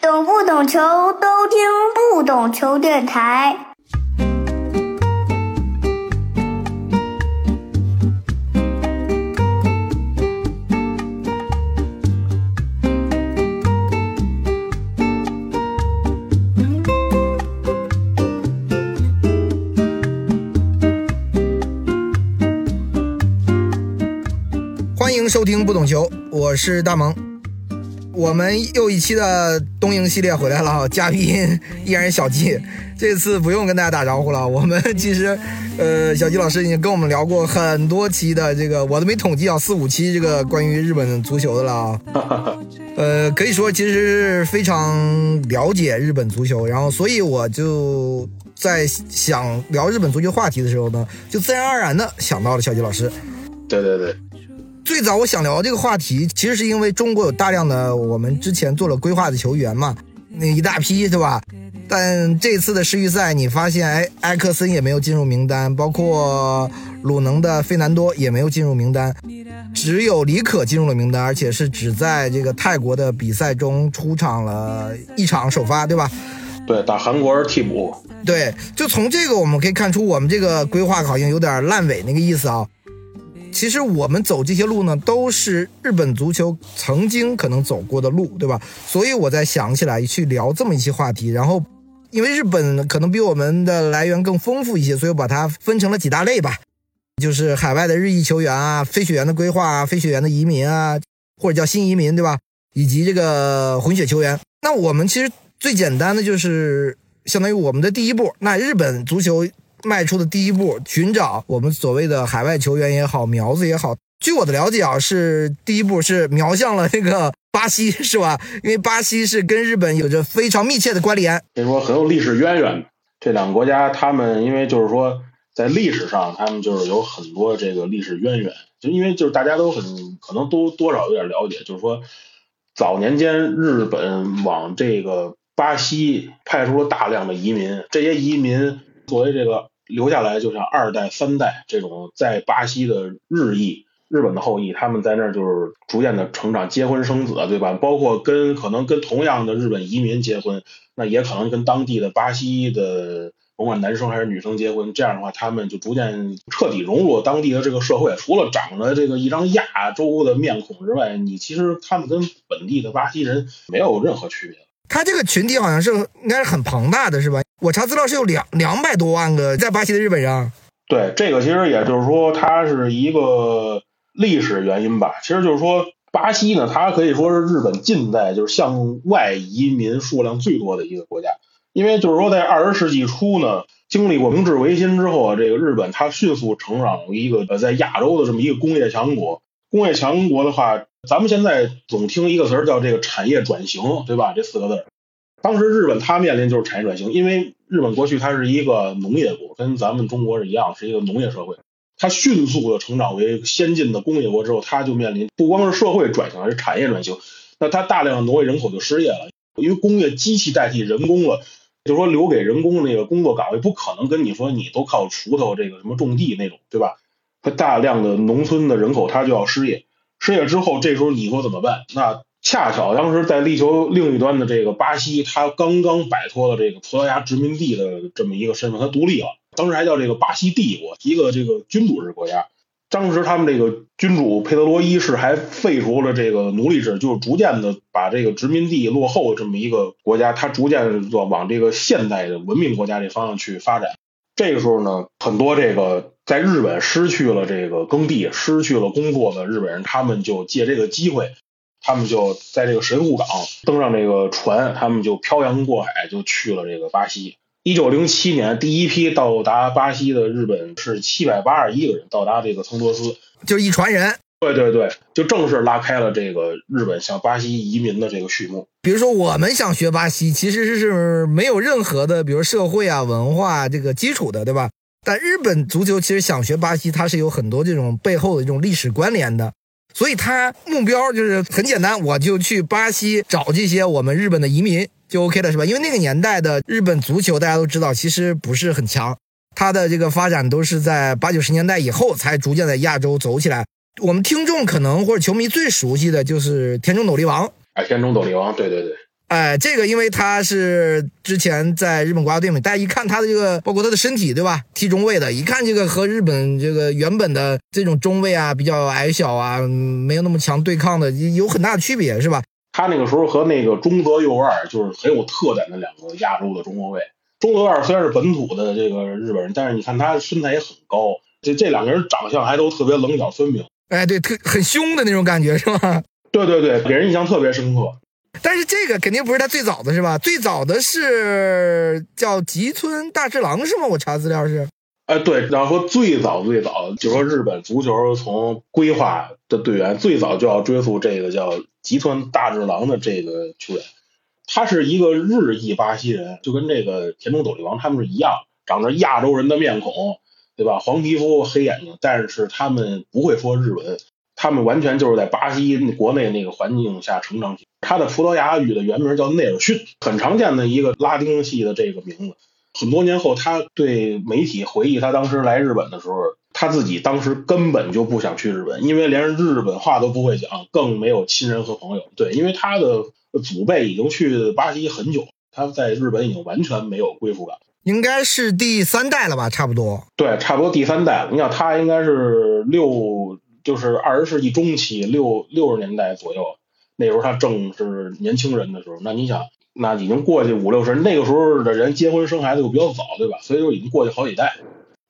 懂不懂球都听不懂球电台。欢迎收听不懂球，我是大萌。我们又一期的东营系列回来了，嘉宾 依然是小季。这次不用跟大家打招呼了，我们其实，呃，小季老师已经跟我们聊过很多期的这个，我都没统计啊，四五期这个关于日本足球的了啊。呃，可以说其实是非常了解日本足球，然后所以我就在想聊日本足球话题的时候呢，就自然而然的想到了小季老师。对对对，最早我想聊这个话题，其实是因为中国有大量的我们之前做了规划的球员嘛，那一大批对吧？但这次的世预赛，你发现，哎，埃克森也没有进入名单，包括鲁能的费南多也没有进入名单，只有李可进入了名单，而且是只在这个泰国的比赛中出场了一场首发，对吧？对打韩国是替补，对，就从这个我们可以看出，我们这个规划好像有点烂尾那个意思啊。其实我们走这些路呢，都是日本足球曾经可能走过的路，对吧？所以我在想起来去聊这么一些话题，然后因为日本可能比我们的来源更丰富一些，所以我把它分成了几大类吧，就是海外的日裔球员啊、非血缘的规划啊、非血缘的移民啊，或者叫新移民，对吧？以及这个混血球员。那我们其实最简单的就是相当于我们的第一步，那日本足球。迈出的第一步，寻找我们所谓的海外球员也好，苗子也好。据我的了解啊，是第一步是瞄向了那个巴西，是吧？因为巴西是跟日本有着非常密切的关联，可以说很有历史渊源。这两个国家，他们因为就是说在历史上，他们就是有很多这个历史渊源。就因为就是大家都很可能都多少有点了解，就是说早年间日本往这个巴西派出了大量的移民，这些移民。作为这个留下来，就像二代、三代这种在巴西的日裔、日本的后裔，他们在那儿就是逐渐的成长、结婚生子，对吧？包括跟可能跟同样的日本移民结婚，那也可能跟当地的巴西的甭管男生还是女生结婚。这样的话，他们就逐渐彻底融入当地的这个社会。除了长着这个一张亚洲的面孔之外，你其实他们跟本地的巴西人没有任何区别。他这个群体好像是应该是很庞大的，是吧？我查资料是有两两百多万个在巴西的日本人。对，这个其实也就是说，它是一个历史原因吧。其实就是说，巴西呢，它可以说是日本近代就是向外移民数量最多的一个国家。因为就是说，在二十世纪初呢，经历过明治维新之后啊，这个日本它迅速成长为一个呃在亚洲的这么一个工业强国。工业强国的话。咱们现在总听一个词儿叫这个产业转型，对吧？这四个字，当时日本它面临就是产业转型，因为日本过去它是一个农业国，跟咱们中国是一样，是一个农业社会。它迅速的成长为先进的工业国之后，它就面临不光是社会转型，还是产业转型。那它大量的挪位人口就失业了，因为工业机器代替人工了，就说留给人工那个工作岗位不可能跟你说你都靠锄头这个什么种地那种，对吧？它大量的农村的人口它就要失业。失业之后，这时候你说怎么办？那恰巧当时在地球另一端的这个巴西，他刚刚摆脱了这个葡萄牙殖民地的这么一个身份，他独立了。当时还叫这个巴西帝国，一个这个君主制国家。当时他们这个君主佩德罗一世还废除了这个奴隶制，就是逐渐的把这个殖民地落后这么一个国家，他逐渐往往这个现代的文明国家这方向去发展。这个时候呢，很多这个。在日本失去了这个耕地、失去了工作的日本人，他们就借这个机会，他们就在这个神户港登上这个船，他们就漂洋过海，就去了这个巴西。一九零七年，第一批到达巴西的日本是七百八十一个人到达这个曾多斯，就一船人。对对对，就正式拉开了这个日本向巴西移民的这个序幕。比如说，我们想学巴西，其实是没有任何的，比如社会啊、文化这个基础的，对吧？但日本足球其实想学巴西，它是有很多这种背后的这种历史关联的，所以它目标就是很简单，我就去巴西找这些我们日本的移民就 OK 了，是吧？因为那个年代的日本足球大家都知道，其实不是很强，它的这个发展都是在八九十年代以后才逐渐在亚洲走起来。我们听众可能或者球迷最熟悉的就是田中斗笠王，哎，田中斗笠王，对对对。哎，这个因为他是之前在日本国家队嘛，大家一看他的这个，包括他的身体，对吧？踢中卫的，一看这个和日本这个原本的这种中卫啊，比较矮小啊，没有那么强对抗的，有很大的区别，是吧？他那个时候和那个中泽佑二就是很有特点的两个亚洲的中后卫。中泽佑二虽然是本土的这个日本人，但是你看他身材也很高，这这两个人长相还都特别棱角分明。哎，对，特很凶的那种感觉，是吧？对对对，给人印象特别深刻。但是这个肯定不是他最早的是吧？最早的是叫吉村大治郎是吗？我查资料是。哎，对，然后说最早最早，就说日本足球从规划的队员最早就要追溯这个叫吉村大治郎的这个球员，他是一个日裔巴西人，就跟这个田中斗笠王他们是一样，长着亚洲人的面孔，对吧？黄皮肤黑眼睛，但是他们不会说日文。他们完全就是在巴西国内那个环境下成长起。他的葡萄牙语的原名叫内尔逊，很常见的一个拉丁系的这个名字。很多年后，他对媒体回忆他当时来日本的时候，他自己当时根本就不想去日本，因为连日本话都不会讲，更没有亲人和朋友。对，因为他的祖辈已经去巴西很久，他在日本已经完全没有归属感。应该是第三代了吧？差不多。对，差不多第三代了。你想，他应该是六。就是二十世纪中期六六十年代左右，那时候他正是年轻人的时候。那你想，那已经过去五六十，那个时候的人结婚生孩子又比较早，对吧？所以说已经过去好几代。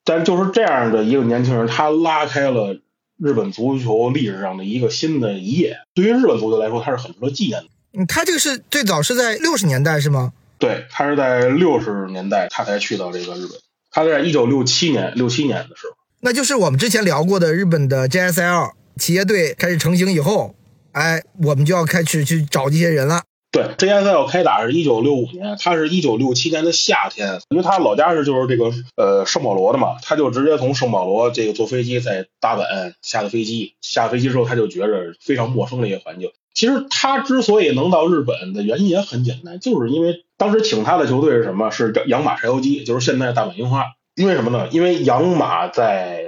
但就是这样的一个年轻人，他拉开了日本足球历史上的一个新的一页。对于日本足球来说，他是很值得纪念的。嗯，他这个是最早是在六十年代是吗？对，他是在六十年代他才去到这个日本。他在一九六七年六七年的时候。那就是我们之前聊过的日本的 JSL 企业队开始成型以后，哎，我们就要开始去找这些人了。对，JSL 开打是一九六五年，他是一九六七年的夏天，因为他老家是就是这个呃圣保罗的嘛，他就直接从圣保罗这个坐飞机在大阪下的飞机，下飞机之后他就觉着非常陌生的一个环境。其实他之所以能到日本的原因也很简单，就是因为当时请他的球队是什么？是养马柴油机，就是现在大阪樱花。因为什么呢？因为养马在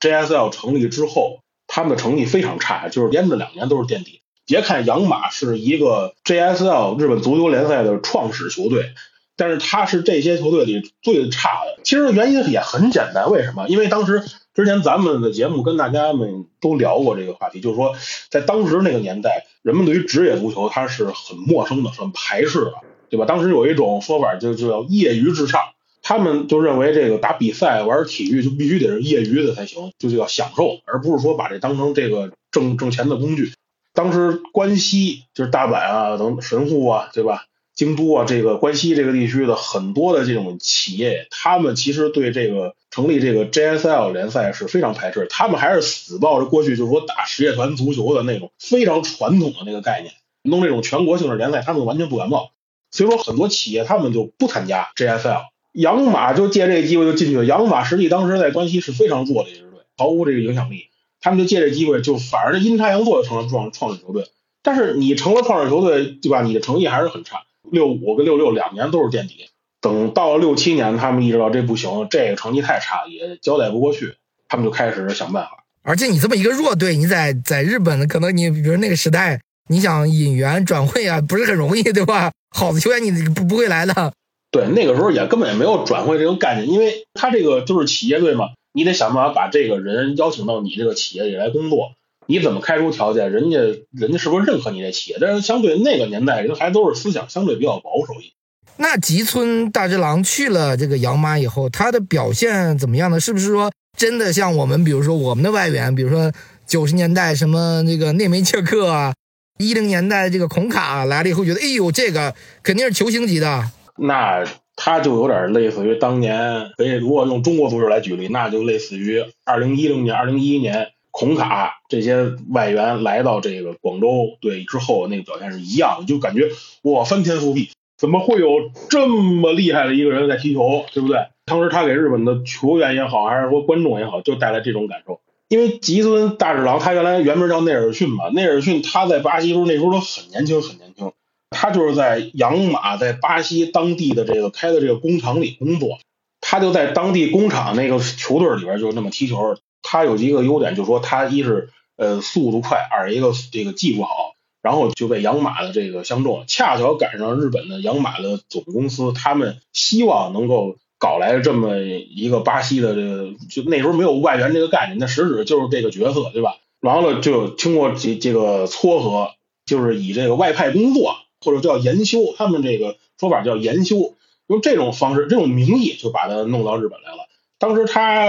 JSL 成立之后，他们的成绩非常差，就是连着两年都是垫底。别看养马是一个 JSL 日本足球联赛的创始球队，但是他是这些球队里最差的。其实原因也很简单，为什么？因为当时之前咱们的节目跟大家们都聊过这个话题，就是说在当时那个年代，人们对于职业足球它是很陌生的，很排斥的，对吧？当时有一种说法就就叫业余至上。他们就认为这个打比赛玩体育就必须得是业余的才行，就叫享受，而不是说把这当成这个挣挣钱的工具。当时关西就是大阪啊等神户啊，对吧？京都啊，这个关西这个地区的很多的这种企业，他们其实对这个成立这个 JSL 联赛是非常排斥，他们还是死抱着过去就是说打实业团足球的那种非常传统的那个概念，弄这种全国性的联赛，他们完全不感冒。所以说很多企业他们就不参加 JSL。养马就借这个机会就进去了。养马实际当时在关西是非常弱的一支队，毫无这个影响力。他们就借这机会，就反而阴差阳错成了创创始球队。但是你成了创始球队，对吧？你的成绩还是很差，六五跟六六两年都是垫底。等到了六七年，他们意识到这不行，这个成绩太差，也交代不过去，他们就开始想办法。而且你这么一个弱队，你在在日本可能你比如那个时代，你想引援转会啊，不是很容易，对吧？好的球员你不不会来的。对，那个时候也根本也没有转会这个概念，因为他这个就是企业队嘛，你得想办法把这个人邀请到你这个企业里来工作。你怎么开出条件，人家人家是不是认可你这企业？但是相对那个年代，人还都是思想相对比较保守一点。那吉村大之郎去了这个养马以后，他的表现怎么样呢？是不是说真的像我们，比如说我们的外援，比如说九十年代什么那个内梅切克啊，一零年代这个孔卡来了以后，觉得哎呦，这个肯定是球星级的。那他就有点类似于当年，可以如果用中国足球来举例，那就类似于二零一零年、二零一一年孔卡这些外援来到这个广州队之后，那个表现是一样，就感觉哇翻天覆地，怎么会有这么厉害的一个人在踢球，对不对？当时他给日本的球员也好，还是说观众也好，就带来这种感受。因为吉村大治郎他原来原名叫内尔逊嘛，内尔逊他在巴西时候那时候都很年轻，很年轻。他就是在养马在巴西当地的这个开的这个工厂里工作，他就在当地工厂那个球队里边就那么踢球。他有一个优点，就是说他一是呃速度快，二一个这个技术好。然后就被养马的这个相中，恰巧赶上日本的养马的总公司，他们希望能够搞来这么一个巴西的这个，就那时候没有外援这个概念，那实质就是这个角色，对吧？完了就经过这这个撮合，就是以这个外派工作或者叫研修，他们这个说法叫研修，用这种方式、这种名义就把他弄到日本来了。当时他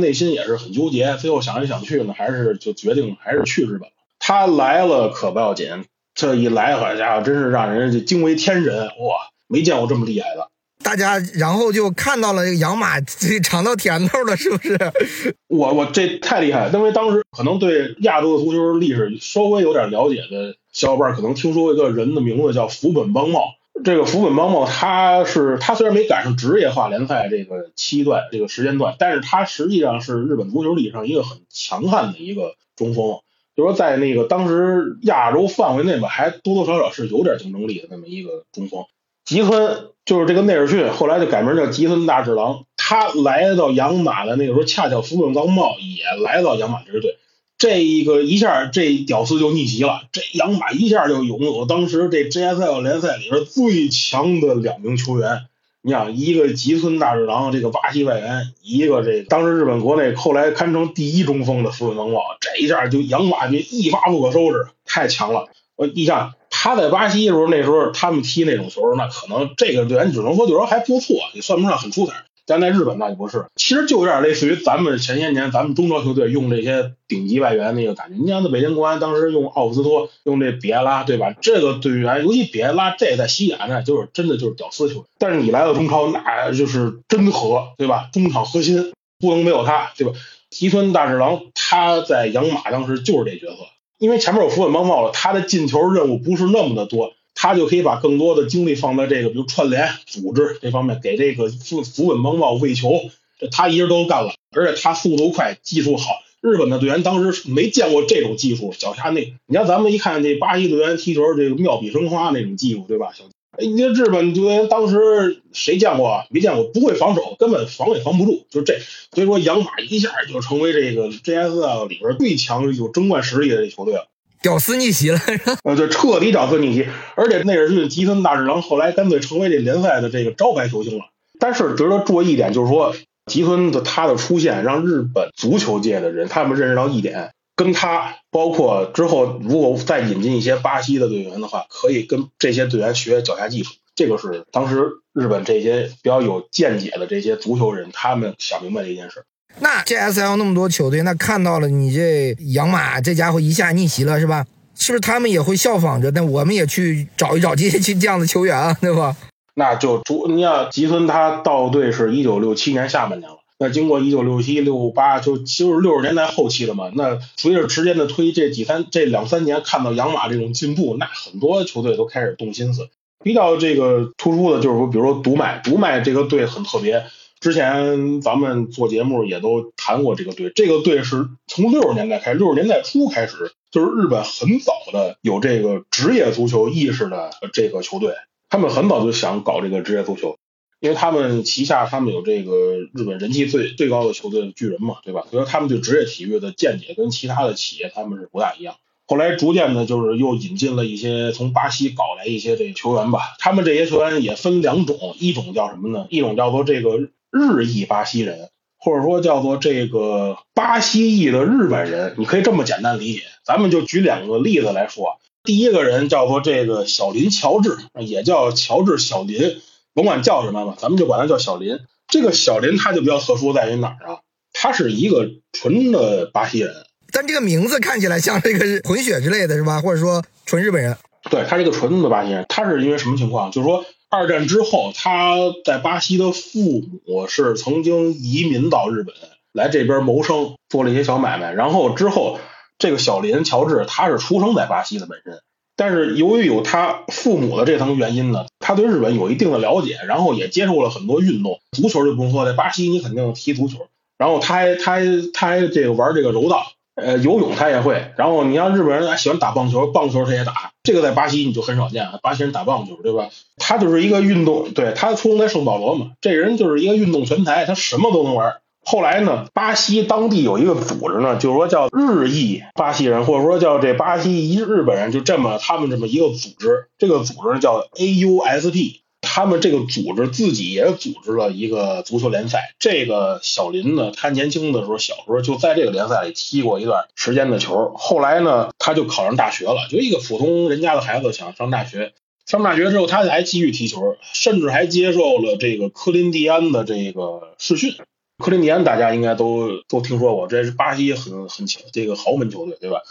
内心也是很纠结，最后想来想去呢，还是就决定还是去日本。他来了可不要紧，这一来，好家伙，真是让人就惊为天人哇！没见过这么厉害的。大家然后就看到了这个养马这尝到甜头了，是不是？我我这太厉害，因为当时可能对亚洲的足球历史稍微有点了解的小伙伴，可能听说一个人的名字叫福本邦茂。这个福本邦茂，他是他虽然没赶上职业化联赛这个期段这个时间段，但是他实际上是日本足球历史上一个很强悍的一个中锋。就说在那个当时亚洲范围内吧，还多多少少是有点竞争力的那么一个中锋。吉村就是这个内尔逊，后来就改名叫吉村大治郎。他来到养马的那个时候，恰巧福本邦茂也来到养马支队，这一个一下这屌丝就逆袭了，这养马一下就拥有当时这 JSL 联赛里边最强的两名球员。你想一个吉村大治郎，这个巴西外援，一个这个当时日本国内后来堪称第一中锋的福本刚茂，这一下就养马军一发不可收拾，太强了。我你想他在巴西的时候，那时候他们踢那种球，那可能这个队员只能说就说还不错，也算不上很出彩。但在日本那就不是，其实就有点类似于咱们前些年咱们中超球队用这些顶级外援那个感觉。你像在北京国安当时用奥夫斯托，用这比埃拉，对吧？这个队员，尤其比埃拉，这在西甲呢，就是真的就是屌丝球员。但是你来到中超，那就是真核，对吧？中场核心不能没有他，对吧？吉村大治郎他在养马当时就是这角色，因为前面有福本邦茂了，他的进球任务不是那么的多。他就可以把更多的精力放在这个，比如串联、组织这方面，给这个福福本邦茂喂球，这他一人都干了，而且他速度快，技术好。日本的队员当时没见过这种技术，脚下那，你看咱们一看这巴西队员踢球，这个妙笔生花那种技术，对吧？小，哎，你这日本队员当时谁见过？没见过，不会防守，根本防也防不住，就这。所以说，养马一下就成为这个 JSL 里边最强、有争冠实力的球队了。屌丝逆袭了，呃，对彻底屌丝逆袭，而且内尔逊吉森大治郎后来干脆成为这联赛的这个招牌球星了。但是值得注意一点，就是说吉村的他的出现，让日本足球界的人他们认识到一点，跟他包括之后如果再引进一些巴西的队员的话，可以跟这些队员学脚下技术。这个是当时日本这些比较有见解的这些足球人他们想明白的一件事。那 GSL 那么多球队，那看到了你这养马这家伙一下逆袭了，是吧？是不是他们也会效仿着？那我们也去找一找这些 这样的球员啊，对吧？那就主你看吉村他到队是一九六七年下半年了，那经过一九六七六八就就是六十年代后期了嘛。那随着时间的推，这几三这两三年看到养马这种进步，那很多球队都开始动心思。比较这个突出的就是说，比如说独麦，独麦这个队很特别。之前咱们做节目也都谈过这个队，这个队是从六十年代开，六十年代初开始，就是日本很早的有这个职业足球意识的这个球队，他们很早就想搞这个职业足球，因为他们旗下他们有这个日本人气最最高的球队巨人嘛，对吧？所以他们对职业体育的见解跟其他的企业他们是不大一样。后来逐渐的，就是又引进了一些从巴西搞来一些这个球员吧，他们这些球员也分两种，一种叫什么呢？一种叫做这个。日裔巴西人，或者说叫做这个巴西裔的日本人，你可以这么简单理解。咱们就举两个例子来说。第一个人叫做这个小林乔治，也叫乔治小林，甭管叫什么吧，咱们就管他叫小林。这个小林他就比较特殊在于哪儿啊？他是一个纯的巴西人，但这个名字看起来像这个混血之类的是吧？或者说纯日本人？对他是一个纯的巴西人，他是因为什么情况？就是说。二战之后，他在巴西的父母是曾经移民到日本来这边谋生，做了一些小买卖。然后之后，这个小林乔治他是出生在巴西的本身，但是由于有他父母的这层原因呢，他对日本有一定的了解，然后也接受了很多运动，足球就不用说，在巴西你肯定踢足球。然后他还他还他还这个玩这个柔道。呃，游泳他也会，然后你像日本人还喜欢打棒球，棒球他也打，这个在巴西你就很少见，巴西人打棒球，对吧？他就是一个运动，对他出生在圣保罗嘛，这人就是一个运动全才，他什么都能玩，后来呢，巴西当地有一个组织呢，就是说叫日裔巴西人，或者说叫这巴西一日本人，就这么他们这么一个组织。这个组织叫 AUSP，他们这个组织自己也组织了一个足球联赛。这个小林呢，他年轻的时候，小时候就在这个联赛里踢过一段时间的球。后来呢，他就考上大学了，就一个普通人家的孩子想上大学。上大学之后，他还继续踢球，甚至还接受了这个科林蒂安的这个试训。科林蒂安大家应该都都听说过，这是巴西很很强这个豪门球队，对吧？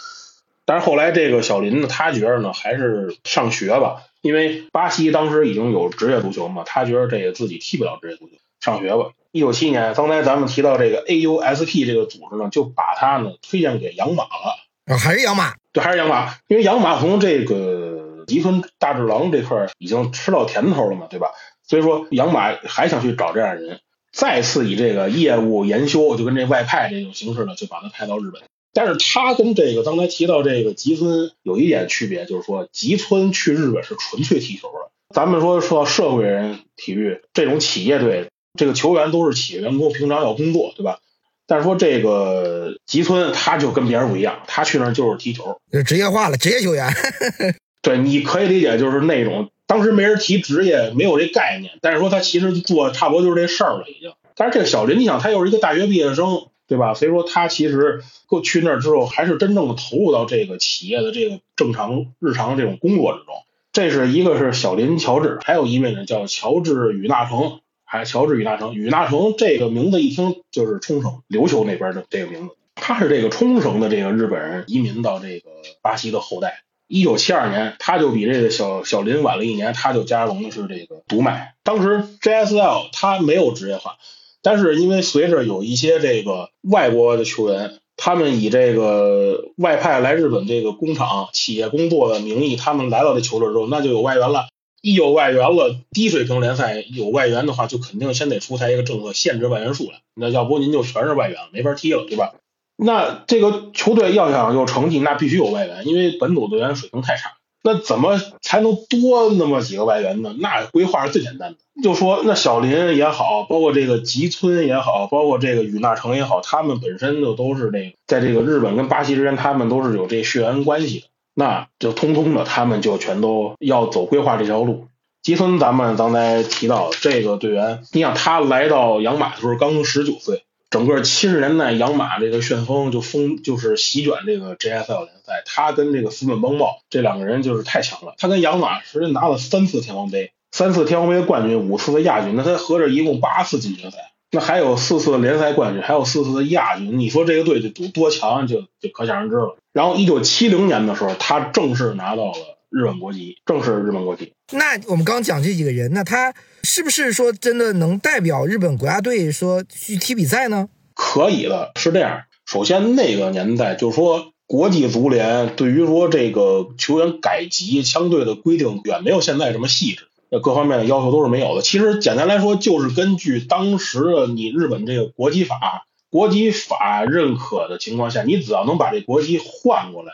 但是后来这个小林呢，他觉得呢，还是上学吧，因为巴西当时已经有职业足球嘛，他觉得这个自己踢不了职业足球，上学吧。一九七年，刚才咱们提到这个 AUSP 这个组织呢，就把他呢推荐给养马了。啊，还是养马？对，还是养马，因为养马从这个吉村大治郎这块已经吃到甜头了嘛，对吧？所以说养马还想去找这样的人。再次以这个业务研修，就跟这外派这种形式呢，就把他派到日本。但是他跟这个刚才提到这个吉村有一点区别，就是说吉村去日本是纯粹踢球的。咱们说说到社会人体育这种企业队，这个球员都是企业员工，平常要工作，对吧？但是说这个吉村他就跟别人不一样，他去那儿就是踢球，就职业化了，职业球员。对，你可以理解就是那种。当时没人提职业，没有这概念，但是说他其实做差不多就是这事儿了，已经。但是这个小林，你想他又是一个大学毕业生，对吧？所以说他其实过去那儿之后，还是真正的投入到这个企业的这个正常日常这种工作之中。这是一个是小林乔治，还有一位呢叫乔治与纳成，还乔治与纳成。与纳成这个名字一听就是冲绳琉球那边的这个名字，他是这个冲绳的这个日本人移民到这个巴西的后代。一九七二年，他就比这个小小林晚了一年，他就加盟的是这个独麦。当时 JSL 他没有职业化，但是因为随着有一些这个外国的球员，他们以这个外派来日本这个工厂企业工作的名义，他们来到这球队之后，那就有外援了。一有外援了，低水平联赛有外援的话，就肯定先得出台一个政策，限制外援数量。那要不您就全是外援，没法踢了，对吧？那这个球队要想有成绩，那必须有外援，因为本土队员水平太差。那怎么才能多那么几个外援呢？那规划是最简单的，就说那小林也好，包括这个吉村也好，包括这个宇纳成也好，他们本身就都是这个在这个日本跟巴西之间，他们都是有这血缘关系的，那就通通的，他们就全都要走规划这条路。吉村，咱们刚才提到这个队员，你想他来到养马的时候刚十九岁。整个七十年代，养马这个旋风就风就是席卷这个 JSL 联赛。他跟这个福本邦茂这两个人就是太强了。他跟养马实际拿了三次天王杯，三次天王杯冠军，五次的亚军。那他合着一共八次进决赛，那还有四次联赛冠军，还有四次的亚军。你说这个队就多多强，就就可想而知了。然后一九七零年的时候，他正式拿到了。日本国籍，正是日本国籍。那我们刚讲这几个人，那他是不是说真的能代表日本国家队说去踢比赛呢？可以的，是这样。首先那个年代，就是说国际足联对于说这个球员改籍相对的规定远没有现在这么细致，那各方面的要求都是没有的。其实简单来说，就是根据当时的你日本这个国籍法，国籍法认可的情况下，你只要能把这国籍换过来。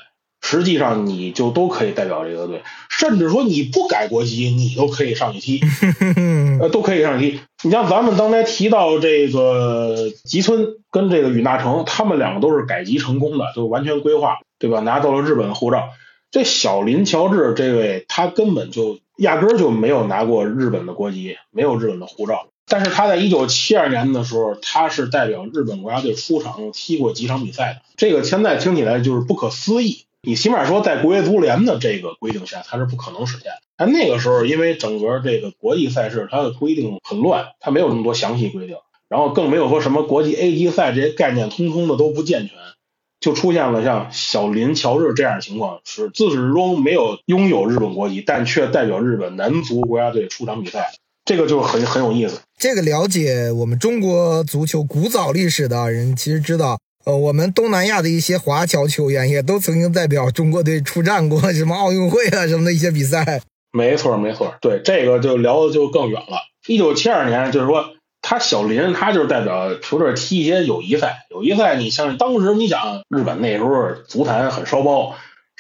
实际上你就都可以代表这个队，甚至说你不改国籍，你都可以上去踢，呃，都可以上去踢。你像咱们刚才提到这个吉村跟这个宇纳成，他们两个都是改籍成功的，就完全规划，对吧？拿到了日本的护照。这小林乔治这位，他根本就压根儿就没有拿过日本的国籍，没有日本的护照。但是他在一九七二年的时候，他是代表日本国家队出场踢过几场比赛的。这个现在听起来就是不可思议。你起码说，在国际足联的这个规定下，它是不可能实现。但那个时候，因为整个这个国际赛事它的规定很乱，它没有那么多详细规定，然后更没有说什么国际 A 级赛这些概念，通通的都不健全，就出现了像小林乔治这样的情况，是自始至终没有拥有日本国籍，但却代表日本男足国家队出场比赛，这个就很很有意思。这个了解我们中国足球古早历史的人，其实知道。呃，我们东南亚的一些华侨球员也都曾经代表中国队出战过什么奥运会啊什么的一些比赛。没错，没错，对这个就聊的就更远了。一九七二年，就是说他小林，他就是代表球队踢一些友谊赛。友谊赛，你像当时你想，日本那时候足坛很烧包，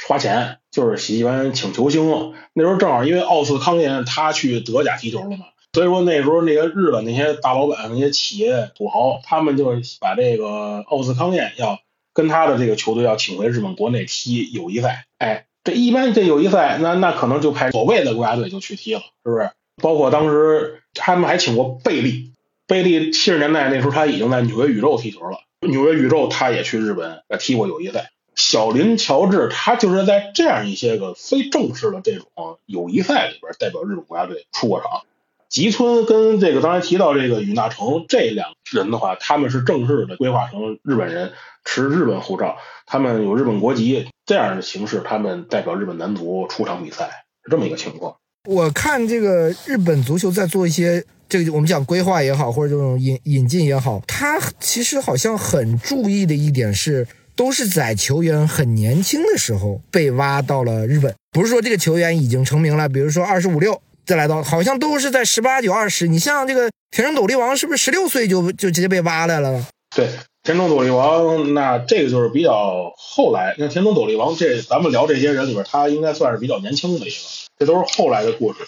花钱，就是喜欢请球星。那时候正好因为奥斯康年他去德甲踢球了嘛，所以说那时候那个日本那些大老板、那些企业土豪，他们就把这个奥斯康彦要跟他的这个球队要请回日本国内踢友谊赛。哎，这一般这友谊赛，那那可能就派所谓的国家队就去踢了，是不是？包括当时他们还请过贝利，贝利七十年代那时候他已经在纽约宇宙踢球了，纽约宇宙他也去日本踢过友谊赛。小林乔治他就是在这样一些个非正式的这种友谊赛里边代表日本国家队出过场。吉村跟这个刚才提到这个宇纳成这两人的话，他们是正式的规划成日本人，持日本护照，他们有日本国籍这样的形式，他们代表日本男足出场比赛是这么一个情况。我看这个日本足球在做一些这个我们讲规划也好，或者这种引引进也好，他其实好像很注意的一点是。都是在球员很年轻的时候被挖到了日本，不是说这个球员已经成名了，比如说二十五六再来到，好像都是在十八九二十。你像这个田中斗笠王，是不是十六岁就就直接被挖来了？对，田中斗笠王，那这个就是比较后来。那田中斗笠王，这咱们聊这些人里边，他应该算是比较年轻的一个，这都是后来的故事。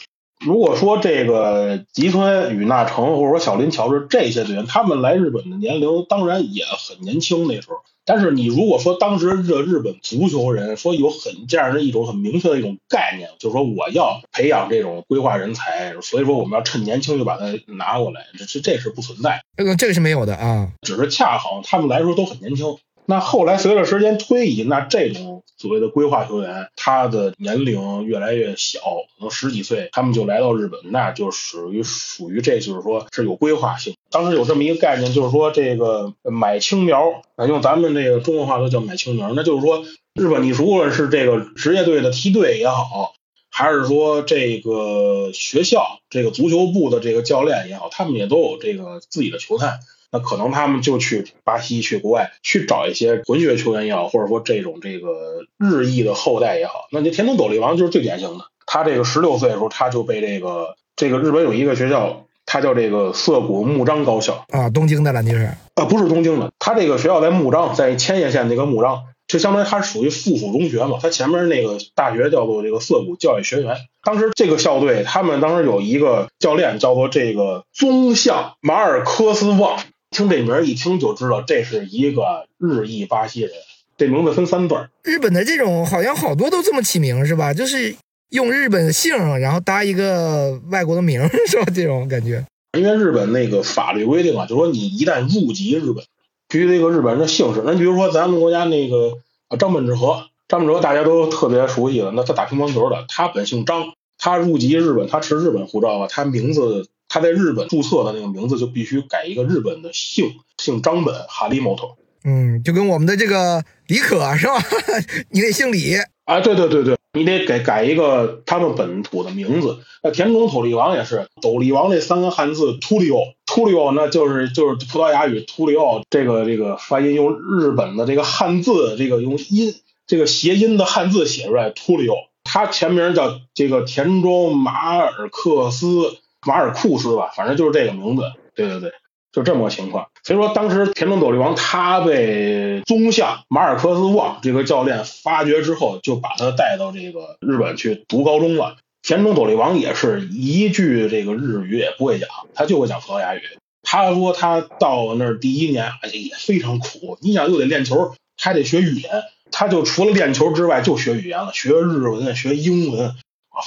如果说这个吉村与那成，或者说小林乔治这些队员，他们来日本的年龄当然也很年轻，那时候。但是你如果说当时这日本足球人说有很这样的一种很明确的一种概念，就是说我要培养这种规划人才，所以说我们要趁年轻就把它拿过来，这这这是不存在，这个这个是没有的啊，只是恰好他们来说都很年轻。那后来随着时间推移，那这种所谓的规划球员，他的年龄越来越小，可能十几岁，他们就来到日本，那就属于属于这就是说是有规划性。当时有这么一个概念，就是说这个买青苗，用咱们这个中国话都叫买青苗，那就是说日本你无论是这个职业队的梯队也好，还是说这个学校这个足球部的这个教练也好，他们也都有这个自己的球探。那可能他们就去巴西、去国外去找一些混血球员也好，或者说这种这个日裔的后代也好。那这田中斗笠王就是最典型的。他这个十六岁的时候，他就被这个这个日本有一个学校，他叫这个涩谷木章高校啊，东京的了，就是啊，不是东京的。他这个学校在木章，在千叶县那个木章，就相当于它属于附属中学嘛。他前面那个大学叫做这个涩谷教育学院。当时这个校队，他们当时有一个教练叫做这个宗相马尔科斯旺。听这名一听就知道，这是一个日裔巴西人。这名字分三段。日本的这种好像好多都这么起名是吧？就是用日本姓，然后搭一个外国的名是吧？这种感觉。因为日本那个法律规定啊，就是说你一旦入籍日本，必须得一个日本人的姓氏。那比如说咱们国家那个啊张本智和，张本智和大家都特别熟悉了。那他打乒乓球的，他本姓张，他入籍日本，他持日本护照啊，他名字。他在日本注册的那个名字就必须改一个日本的姓，姓张本，哈利摩托。嗯，就跟我们的这个李可是吧？你得姓李啊？对对对对，你得给改一个他们本土的名字。那田中斗笠王也是，斗笠王这三个汉字秃里奥，秃里奥那就是就是葡萄牙语秃里奥，这个这个发音用日本的这个汉字，这个用音这个谐音的汉字写出来秃里奥。他前名叫这个田中马尔克斯。马尔库斯吧，反正就是这个名字。对对对，就这么个情况。所以说，当时田中斗笠王他被宗相马尔克斯旺这个教练发掘之后，就把他带到这个日本去读高中了。田中斗笠王也是一句这个日语也不会讲，他就会讲葡萄牙语。他说他到那儿第一年也非常苦，你想又得练球，还得学语言，他就除了练球之外就学语言了，学日文，学英文。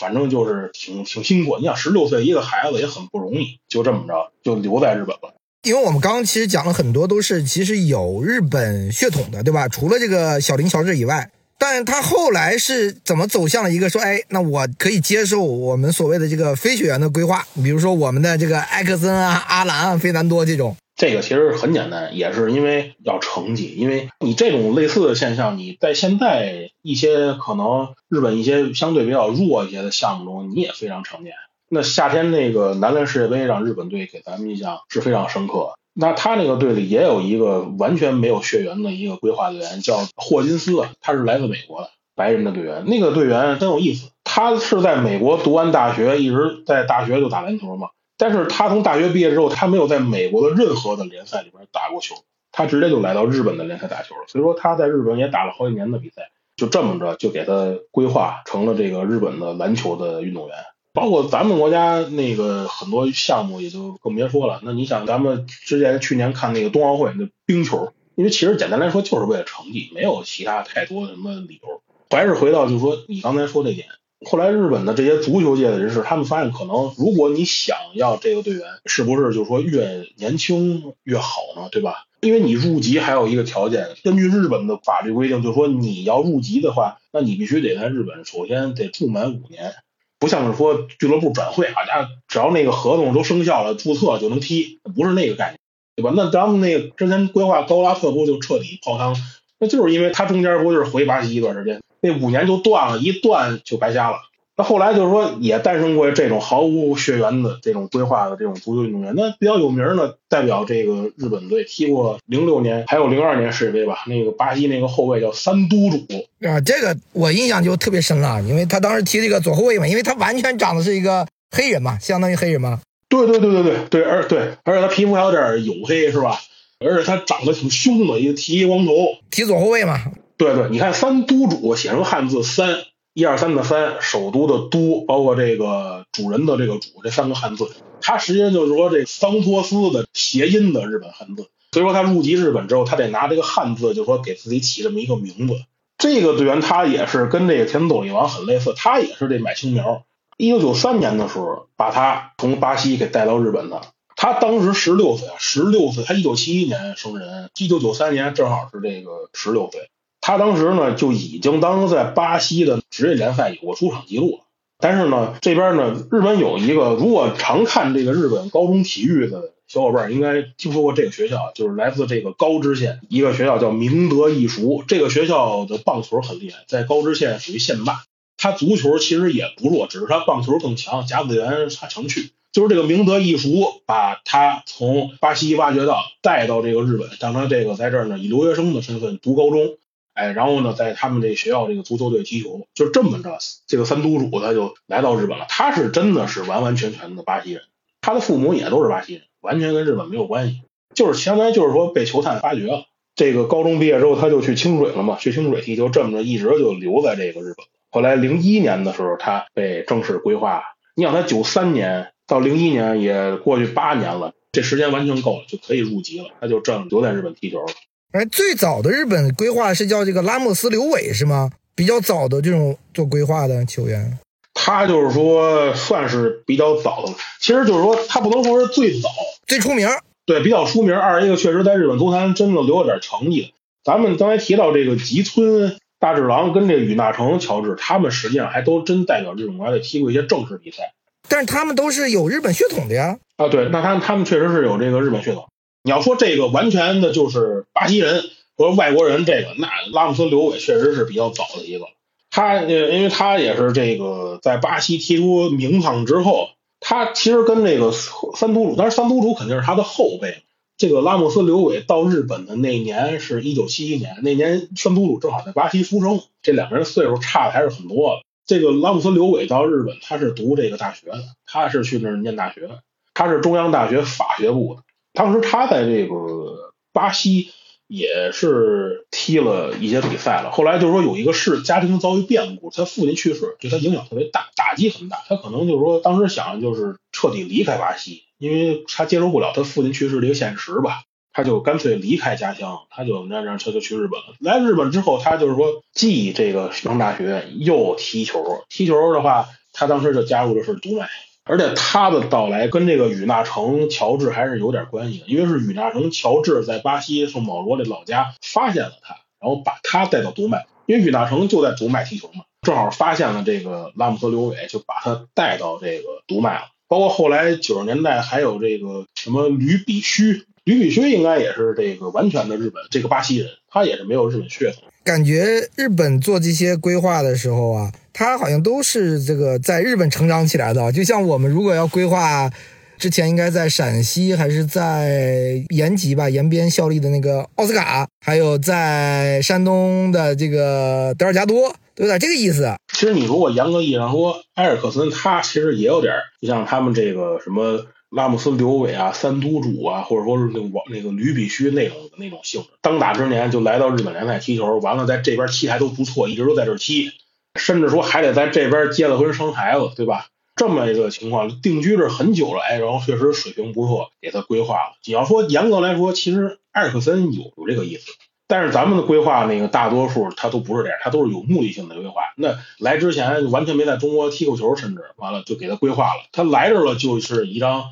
反正就是挺挺辛苦，你想十六岁一个孩子也很不容易，就这么着就留在日本了。因为我们刚刚其实讲了很多都是其实有日本血统的，对吧？除了这个小林乔治以外，但他后来是怎么走向了一个说，哎，那我可以接受我们所谓的这个非血缘的规划，比如说我们的这个埃克森啊、阿兰啊、费南多这种。这个其实很简单，也是因为要成绩。因为你这种类似的现象，你在现在一些可能日本一些相对比较弱一些的项目中，你也非常常见。那夏天那个男篮世界杯，让日本队给咱们印象是非常深刻。那他那个队里也有一个完全没有血缘的一个规划队员，叫霍金斯，他是来自美国的白人的队员。那个队员真有意思，他是在美国读完大学，一直在大学就打篮球嘛。但是他从大学毕业之后，他没有在美国的任何的联赛里边打过球，他直接就来到日本的联赛打球了。所以说他在日本也打了好几年的比赛，就这么着就给他规划成了这个日本的篮球的运动员。包括咱们国家那个很多项目也就更别说了。那你想，咱们之前去年看那个冬奥会那冰球，因为其实简单来说就是为了成绩，没有其他太多什么理由。还是回到就是说你刚才说这点，后来日本的这些足球界的人士，他们发现可能如果你想要这个队员，是不是就是说越年轻越好呢？对吧？因为你入籍还有一个条件，根据日本的法律规定，就是说你要入籍的话，那你必须得在日本首先得住满五年，不像是说俱乐部转会啊，家只要那个合同都生效了，注册就能踢，不是那个概念，对吧？那咱们那个之前规划高拉特不就彻底泡汤？那就是因为他中间不就是回巴西一段时间，那五年就断了，一断就白瞎了。那后来就是说，也诞生过这种毫无血缘的这种规划的这种足球运动员。那比较有名的，代表这个日本队踢过零六年还有零二年世界杯吧？那个巴西那个后卫叫三都主啊，这个我印象就特别深了，因为他当时踢这个左后卫嘛，因为他完全长得是一个黑人嘛，相当于黑人嘛。对对对对对对，而对，而且他皮肤还有点黝黑，是吧？而且他长得挺凶的，一个剃一光头，踢左后卫嘛。对对，你看三都主写成汉字三。一二三的三，首都的都，包括这个主人的这个主，这三个汉字，它实际上就是说这桑托斯的谐音的日本汉字。所以说他入籍日本之后，他得拿这个汉字，就说给自己起这么一个名字。这个队员他也是跟这个田斗利王很类似，他也是这买青苗。一九九三年的时候，把他从巴西给带到日本的。他当时十六岁，十六岁，他一九七一年生人，一九九三年正好是这个十六岁。他当时呢就已经当时在巴西的职业联赛有过出场记录了，但是呢这边呢日本有一个，如果常看这个日本高中体育的小伙伴应该听说过这个学校，就是来自这个高知县一个学校叫明德艺塾，这个学校的棒球很厉害，在高知县属于县霸，他足球其实也不弱，只是他棒球更强，甲子园他强去。就是这个明德一塾把他从巴西挖掘到带到这个日本，让他这个在这儿呢以留学生的身份读高中。哎，然后呢，在他们这学校这个足球队踢球，就这么着，这个三都主他就来到日本了。他是真的是完完全全的巴西人，他的父母也都是巴西人，完全跟日本没有关系。就是相当于就是说被球探发掘了。这个高中毕业之后，他就去清水了嘛，去清水踢球，这么着一直就留在这个日本。后来零一年的时候，他被正式规划。你想他九三年到零一年也过去八年了，这时间完全够了，就可以入籍了。他就这么留在日本踢球了。哎，最早的日本规划是叫这个拉莫斯刘伟是吗？比较早的这种做规划的球员，他就是说算是比较早的，其实就是说他不能说是最早、最出名，对，比较出名。二一个确实在日本足坛真的留了点成绩。咱们刚才提到这个吉村大治郎跟这宇大成乔治，他们实际上还都真代表日本国家队踢过一些正式比赛，但是他们都是有日本血统的呀。啊，对，那他他们确实是有这个日本血统。你要说这个完全的就是巴西人或者外国人，这个那拉姆斯刘伟确实是比较早的一个。他呃，因为他也是这个在巴西踢出名堂之后，他其实跟这个三都主，但是三都主肯定是他的后辈。这个拉莫斯刘伟到日本的那年是一九七一年，那年三都主正好在巴西出生，这两个人岁数差的还是很多的。这个拉姆斯刘伟到日本，他是读这个大学的，他是去那儿念大学，他是中央大学法学部的。当时他在这个巴西也是踢了一些比赛了。后来就是说有一个事，家庭遭遇变故，他父亲去世，对他影响特别大，打击很大。他可能就是说当时想就是彻底离开巴西，因为他接受不了他父亲去世这个现实吧。他就干脆离开家乡，他就那那他就去日本了。来日本之后，他就是说既这个上大学又踢球，踢球的话，他当时就加入的是读卖。而且他的到来跟这个宇纳成乔治还是有点关系的，因为是宇纳成乔治在巴西圣保罗的老家发现了他，然后把他带到独麦，因为宇纳成就在独麦踢球嘛，正好发现了这个拉姆斯刘伟，就把他带到这个独麦了。包括后来九十年代还有这个什么吕比须，吕比须应该也是这个完全的日本这个巴西人，他也是没有日本血统。感觉日本做这些规划的时候啊，他好像都是这个在日本成长起来的。就像我们如果要规划，之前应该在陕西还是在延吉吧，延边效力的那个奥斯卡，还有在山东的这个德尔加多，有点这个意思。其实你如果严格意义上说，埃尔克森他其实也有点，就像他们这个什么。拉姆斯刘伟啊，三都主啊，或者说是那王那个吕比须那种那种性质，当打之年就来到日本联赛踢球，完了在这边踢还都不错，一直都在这踢，甚至说还得在这边结了婚生孩子，对吧？这么一个情况，定居这很久了，哎，然后确实水平不错，给他规划了。你要说严格来说，其实埃尔克森有有这个意思，但是咱们的规划那个大多数他都不是这样，他都是有目的性的规划。那来之前完全没在中国踢过球，甚至完了就给他规划了，他来这了就是一张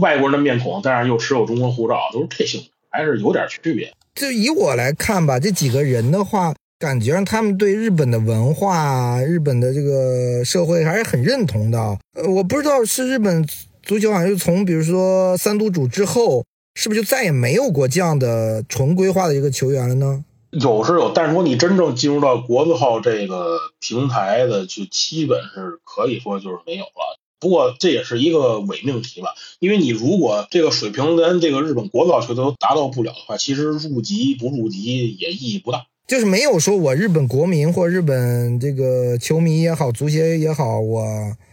外国人的面孔，但是又持有中国护照，都是这性质，还是有点区别。就以我来看吧，这几个人的话。感觉上他们对日本的文化、日本的这个社会还是很认同的。呃，我不知道是日本足球好像就从比如说三都主之后，是不是就再也没有过这样的纯规划的一个球员了呢？有是有，但是说你真正进入到国字号这个平台的，就基本是可以说就是没有了。不过这也是一个伪命题吧，因为你如果这个水平连这个日本国字号球队都达到不了的话，其实入籍不入籍也意义不大。就是没有说我日本国民或日本这个球迷也好，足协也好，我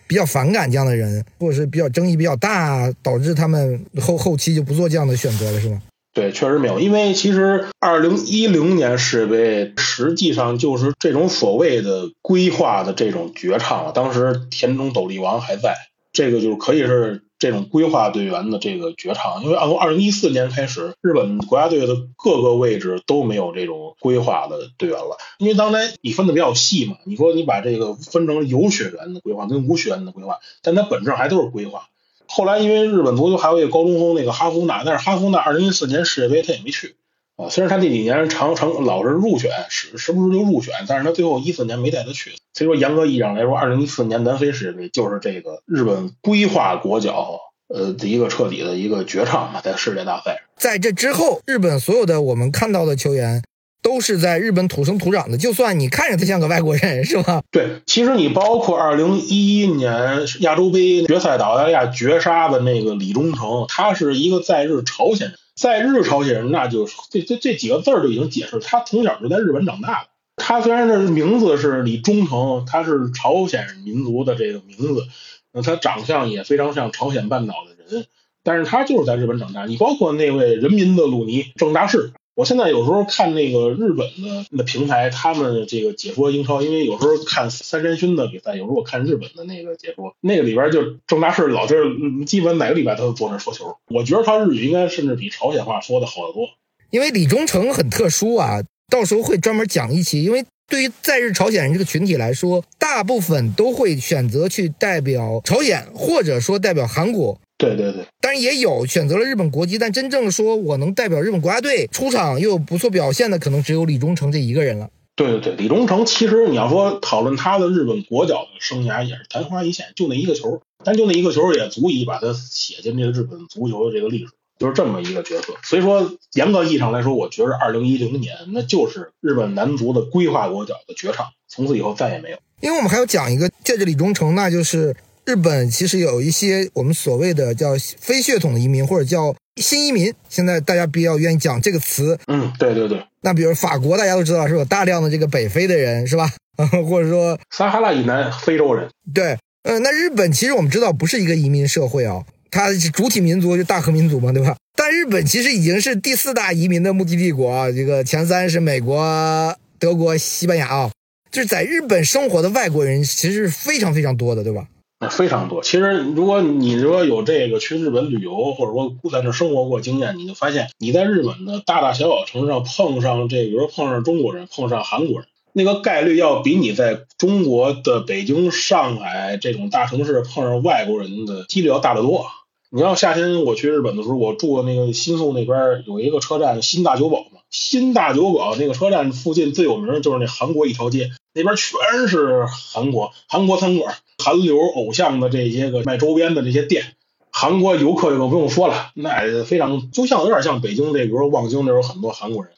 比较反感这样的人，或者是比较争议比较大，导致他们后后期就不做这样的选择了，是吗？对，确实没有，因为其实二零一零年世界杯实际上就是这种所谓的规划的这种绝唱了，当时田中斗笠王还在，这个就是可以是。这种规划队员的这个绝唱，因为从二零一四年开始，日本国家队的各个位置都没有这种规划的队员了。因为当年你分的比较细嘛，你说你把这个分成有血缘的规划跟无血缘的规划，但它本质还都是规划。后来因为日本足球还有一个高中锋那个哈夫纳，但是哈夫纳二零一四年世界杯他也没去。啊，虽然他这几年常常老是入选，时时不时就入选，但是他最后一四年没带他去。所以说，严格意义上来说，二零一四年南非世界杯就是这个日本规划国脚呃的一个彻底的一个绝唱嘛，在世界大赛。在这之后，日本所有的我们看到的球员都是在日本土生土长的，就算你看着他像个外国人，是吧？对，其实你包括二零一一年亚洲杯决赛打澳大利亚绝杀的那个李忠诚，他是一个在日朝鲜人。在日朝鲜人，那就这这这几个字儿就已经解释，他从小就在日本长大的。他虽然这名字是李忠诚，他是朝鲜民族的这个名字，那他长相也非常像朝鲜半岛的人，但是他就是在日本长大。你包括那位人民的鲁尼郑大世。我现在有时候看那个日本的那平台，他们这个解说英超，因为有时候看三山勋的比赛，有时候我看日本的那个解说，那个里边就郑大世老就是基本哪个礼拜都坐那说球。我觉得他日语应该甚至比朝鲜话说的好得多。因为李忠诚很特殊啊，到时候会专门讲一期。因为对于在日朝鲜人这个群体来说，大部分都会选择去代表朝鲜，或者说代表韩国。对对对，当然也有选择了日本国籍，但真正说我能代表日本国家队出场又有不错表现的，可能只有李忠诚这一个人了。对对对，李忠诚其实你要说讨论他的日本国脚的生涯，也是昙花一现，就那一个球，但就那一个球也足以把他写进这个日本足球的这个历史，就是这么一个角色。所以说，严格意义上来说，我觉得二零一零年那就是日本男足的规划国脚的绝唱，从此以后再也没有。因为我们还要讲一个借着李忠诚，那就是。日本其实有一些我们所谓的叫非血统的移民，或者叫新移民。现在大家比较愿意讲这个词。嗯，对对对。那比如法国，大家都知道是有大量的这个北非的人，是吧？或者说撒哈拉以南非洲人。对，呃，那日本其实我们知道不是一个移民社会啊，它主体民族就大和民族嘛，对吧？但日本其实已经是第四大移民的目的地国啊，这个前三是美国、德国、西班牙啊，就是在日本生活的外国人其实是非常非常多的，对吧？非常多。其实，如果你说有这个去日本旅游，或者说在那生活过经验，你就发现你在日本的大大小小城市上碰上这，比如碰上中国人，碰上韩国人，那个概率要比你在中国的北京、上海这种大城市碰上外国人的几率要大得多。你要夏天我去日本的时候，我住那个新宿那边有一个车站新大久保，新大久保那个车站附近最有名的就是那韩国一条街，那边全是韩国韩国餐馆。韩流偶像的这些个卖周边的这些店，韩国游客就不用说了，那非常就像有点像北京这，比如说望京那有很多韩国人，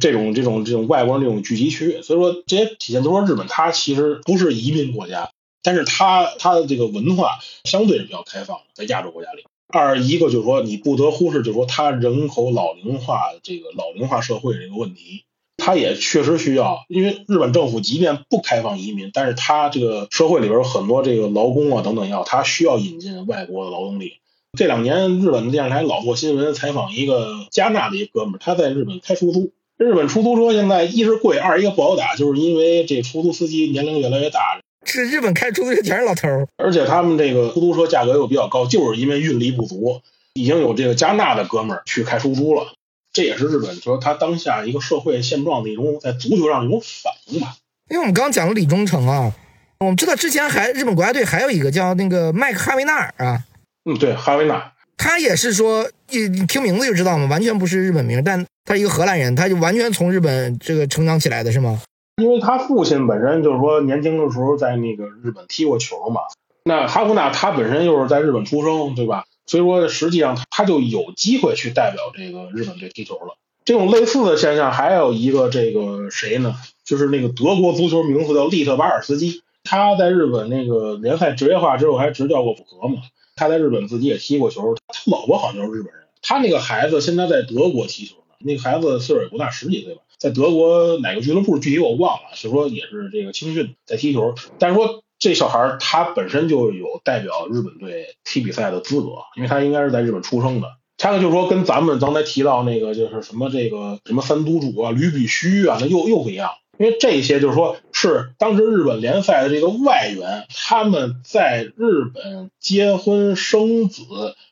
这种这种这种外国人这种聚集区，所以说这些体现都说日本它其实不是移民国家，但是它它的这个文化相对是比较开放的，在亚洲国家里。二一个就是说你不得忽视，就是说它人口老龄化这个老龄化社会这个问题。他也确实需要，因为日本政府即便不开放移民，但是他这个社会里边有很多这个劳工啊等等要，他需要引进外国的劳动力。这两年日本的电视台老做新闻采访一个加纳的一哥们儿，他在日本开出租，日本出租车现在一是贵，二一个不好打，就是因为这出租司机年龄越来越大，这日本开出租车全是老头儿，而且他们这个出租车价格又比较高，就是因为运力不足，已经有这个加纳的哥们儿去开出租了。这也是日本说他当下一个社会现状的一种在足球上的一种反应吧。因为我们刚刚讲了李忠诚啊，我们知道之前还日本国家队还有一个叫那个麦克哈维纳尔啊，嗯，对，哈维纳，他也是说，你你听名字就知道嘛，完全不是日本名，但他一个荷兰人，他就完全从日本这个成长起来的是吗？因为他父亲本身就是说年轻的时候在那个日本踢过球嘛，那哈维纳他本身又是在日本出生，对吧？所以说实际上他就有机会去代表这个日本队踢球了。这种类似的现象还有一个这个谁呢？就是那个德国足球名宿叫利特瓦尔斯基，他在日本那个联赛职业化之后还执教过浦和嘛，他在日本自己也踢过球，他老婆好像就是日本人，他那个孩子现在在德国踢球呢，那个孩子岁数也不大，十几岁吧，在德国哪个俱乐部具体我忘了，是说也是这个青训在踢球，但是说这小孩他本身就有代表日本队踢比赛的资格，因为他应该是在日本出生的。他呢就是说跟咱们刚才提到那个就是什么这个什么三都主啊、吕比须啊，那又又不一样。因为这些就是说，是当时日本联赛的这个外援，他们在日本结婚生子，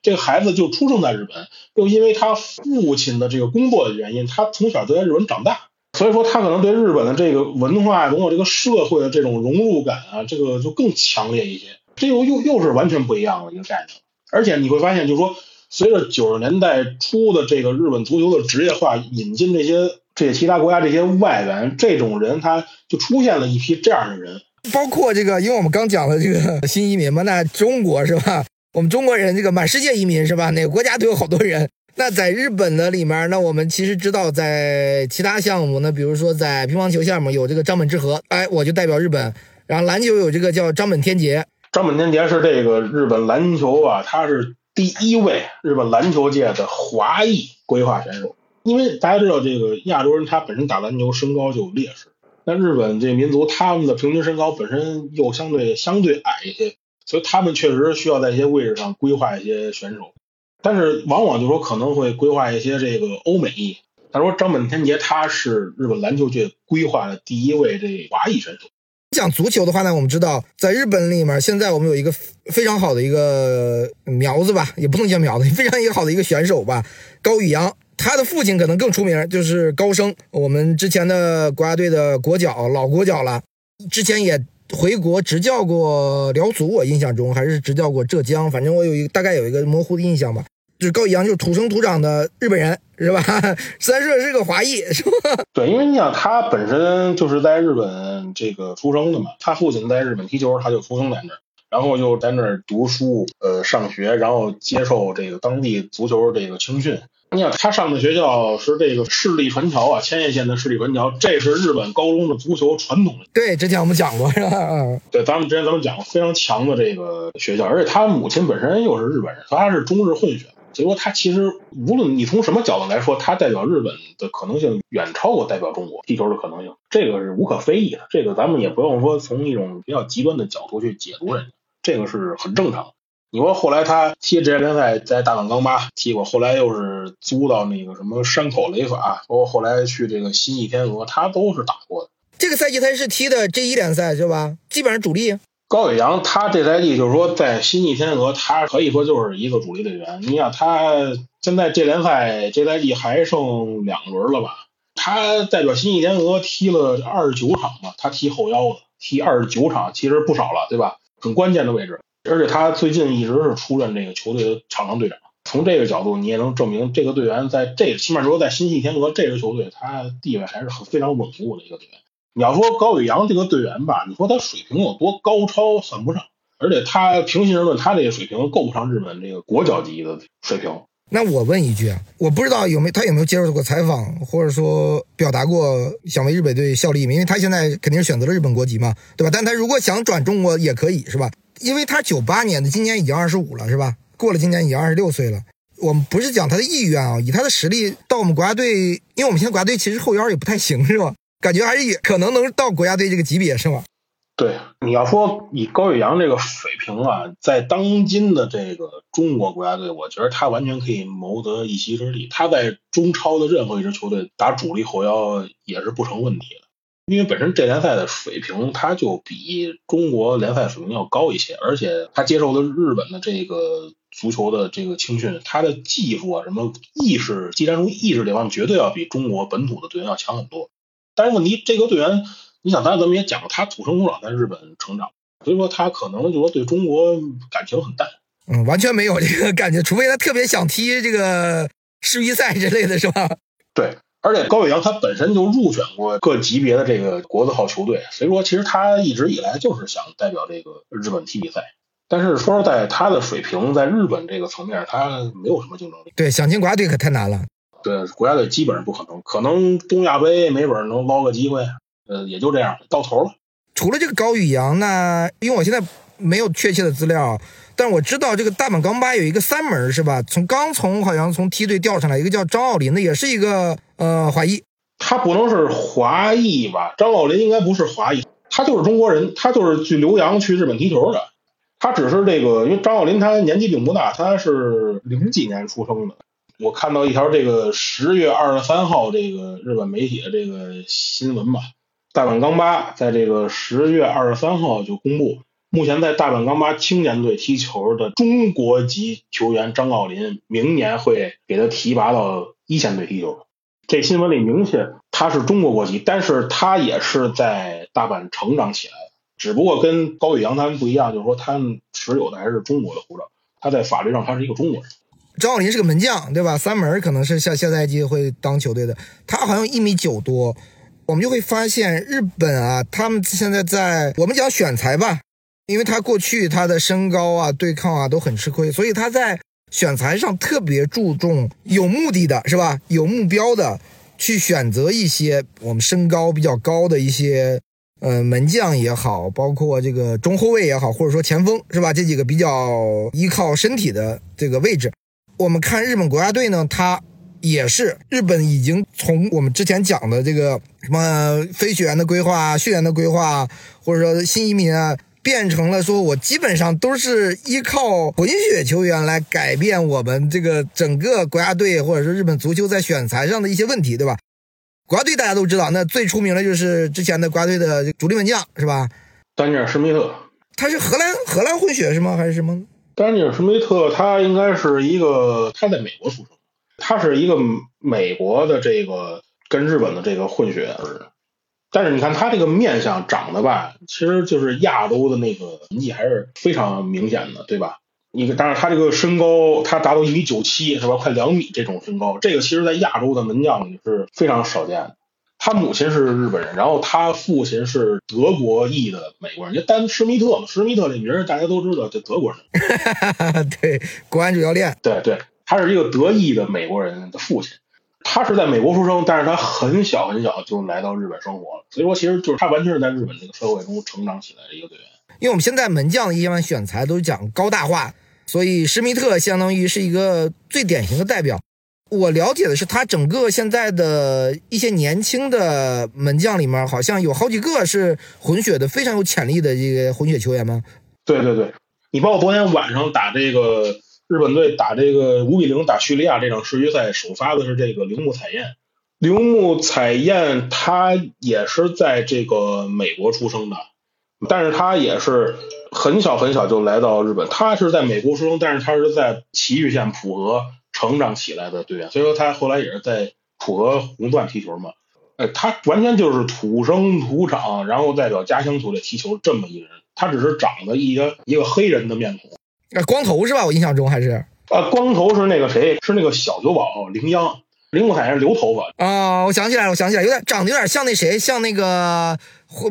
这个孩子就出生在日本，又因为他父亲的这个工作的原因，他从小就在日本长大，所以说他可能对日本的这个文化，包括这个社会的这种融入感啊，这个就更强烈一些。这又又又是完全不一样的一个概念。而且你会发现，就是说，随着九十年代初的这个日本足球的职业化，引进这些。这些其他国家这些外援，这种人他就出现了一批这样的人，包括这个，因为我们刚讲了这个新移民嘛，那中国是吧？我们中国人这个满世界移民是吧？哪个国家都有好多人。那在日本的里面，那我们其实知道，在其他项目，那比如说在乒乓球项目有这个张本智和，哎，我就代表日本。然后篮球有这个叫张本天杰，张本天杰是这个日本篮球啊，他是第一位日本篮球界的华裔规划选手。因为大家知道，这个亚洲人他本身打篮球身高就有劣势，那日本这民族他们的平均身高本身又相对相对矮一些，所以他们确实需要在一些位置上规划一些选手，但是往往就说可能会规划一些这个欧美裔。他说张本天杰他是日本篮球界规划的第一位这华裔选手。讲足球的话呢，我们知道在日本里面，现在我们有一个非常好的一个苗子吧，也不能叫苗子，非常一个好的一个选手吧，高宇阳。他的父亲可能更出名，就是高升，我们之前的国家队的国脚，老国脚了。之前也回国执教过辽足，我印象中还是执教过浙江，反正我有一个大概有一个模糊的印象吧。就是高以阳，就是土生土长的日本人，是吧？虽然说是个华裔，是吧？对，因为你想，他本身就是在日本这个出生的嘛，他父亲在日本踢球，他就出生在那儿，然后又在那儿读书，呃，上学，然后接受这个当地足球这个青训。你想他上的学校是这个市立船桥啊，千叶县的市立船桥，这是日本高中的足球传统。对，之前我们讲过是吧？嗯，对，咱们之前咱们讲过非常强的这个学校，而且他母亲本身又是日本人，他是中日混血，所以说他其实无论你从什么角度来说，他代表日本的可能性远超过代表中国踢球的可能性，这个是无可非议的。这个咱们也不用说从一种比较极端的角度去解读人家，这个是很正常。你说后来他踢职业联赛，在大阪钢巴踢过，后来又是租到那个什么山口雷法，包括后来去这个新义天鹅，他都是打过的。这个赛季他是踢的 J 一联赛是吧？基本上主力。高伟阳他这赛季就是说在新义天鹅，他可以说就是一个主力队员。你想他现在这联赛这赛季还剩两轮了吧？他代表新义天鹅踢了二十九场吧，他踢后腰的，踢二十九场其实不少了，对吧？很关键的位置。而且他最近一直是出任这个球队的场上队长，从这个角度你也能证明这个队员在这起码说在新系天鹅这支球队，他地位还是很非常稳固的一个队员。你要说高宇阳这个队员吧，你说他水平有多高超，算不上。而且他平心而论，他这个水平够不上日本这个国脚级的水平。那我问一句啊，我不知道有没有他有没有接受过采访，或者说表达过想为日本队效力？因为他现在肯定是选择了日本国籍嘛，对吧？但他如果想转中国也可以，是吧？因为他九八年的，今年已经二十五了，是吧？过了今年已经二十六岁了。我们不是讲他的意愿啊，以他的实力到我们国家队，因为我们现在国家队其实后腰也不太行，是吧？感觉还是也可能能到国家队这个级别，是吧？对，你要说以高宇阳这个水平啊，在当今的这个中国国家队，我觉得他完全可以谋得一席之地。他在中超的任何一支球队打主力后腰也是不成问题的。因为本身这联赛的水平，它就比中国联赛水平要高一些，而且他接受的日本的这个足球的这个青训，他的技术啊，什么意识、技战术意识这方面，绝对要比中国本土的队员要强很多。但是问题，这个队员，你想，咱咱们也讲了，他土生土长在日本成长，所以说他可能就说对中国感情很淡。嗯，完全没有这个感觉，除非他特别想踢这个世预赛之类的是吧？对。而且高伟阳他本身就入选过各级别的这个国字号球队，所以说其实他一直以来就是想代表这个日本踢比赛。但是说实在，他的水平在日本这个层面，他没有什么竞争力。对，想进国家队可太难了。对，国家队基本上不可能，可能东亚杯没准能捞个机会，呃，也就这样，到头了。除了这个高宇阳，呢因为我现在没有确切的资料。但我知道这个大阪钢巴有一个三门是吧？从刚从好像从梯队调上来一个叫张奥林的，也是一个呃华裔。他不能是华裔吧？张奥林应该不是华裔，他就是中国人，他就是去留洋去日本踢球的。他只是这个，因为张奥林他年纪并不大，他是零几年出生的。我看到一条这个十月二十三号这个日本媒体的这个新闻吧，大阪钢巴在这个十月二十三号就公布。目前在大阪钢巴青年队踢球的中国籍球员张奥林，明年会给他提拔到一线队踢球。这新闻里明显他是中国国籍，但是他也是在大阪成长起来的。只不过跟高宇阳他们不一样，就是说他们持有的还是中国的护照，他在法律上他是一个中国人。张奥林是个门将，对吧？三门可能是下下赛季会当球队的。他好像一米九多，我们就会发现日本啊，他们现在在我们讲选材吧。因为他过去他的身高啊、对抗啊都很吃亏，所以他在选材上特别注重有目的的，是吧？有目标的去选择一些我们身高比较高的一些呃门将也好，包括这个中后卫也好，或者说前锋，是吧？这几个比较依靠身体的这个位置，我们看日本国家队呢，他也是日本已经从我们之前讲的这个什么飞行员的规划、训练的规划，或者说新移民啊。变成了说，我基本上都是依靠混血球员来改变我们这个整个国家队，或者是日本足球在选材上的一些问题，对吧？国家队大家都知道，那最出名的就是之前的国家队的主力门将，是吧？丹尼尔·施密特，他是荷兰荷兰混血是吗？还是什么？丹尼尔·施密特，他应该是一个他在美国出生，他是一个美国的这个跟日本的这个混血儿。但是你看他这个面相长得吧，其实就是亚洲的那个痕迹还是非常明显的，对吧？你当然他这个身高，他达到一米九七，是吧？快两米这种身高，这个其实在亚洲的门将里是非常少见的。他母亲是日本人，然后他父亲是德国裔的美国人，就丹施密特嘛，施密特这名大家都知道，就德国人。对，国安主教练。对对，他是一个德裔的美国人的父亲。他是在美国出生，但是他很小很小就来到日本生活了，所以说其实就是他完全是在日本这个社会中成长起来的一个队员。因为我们现在门将一般选材都讲高大化，所以施密特相当于是一个最典型的代表。我了解的是，他整个现在的一些年轻的门将里面，好像有好几个是混血的，非常有潜力的这个混血球员吗？对对对，你包括昨天晚上打这个。日本队打这个五比零打叙利亚这场世预赛，首发的是这个铃木彩燕。铃木彩彦他也是在这个美国出生的，但是他也是很小很小就来到日本。他是在美国出生，但是他是在崎玉县浦和成长起来的队员，所以说他后来也是在浦和红钻踢球嘛。呃，他完全就是土生土长，然后代表家乡球队踢球这么一个人。他只是长得一个一个黑人的面孔。啊，光头是吧？我印象中还是啊，光头是那个谁？是那个小酒保林央，铃木海是留头发啊。我想起来了，我想起来，有点长得有点像那谁，像那个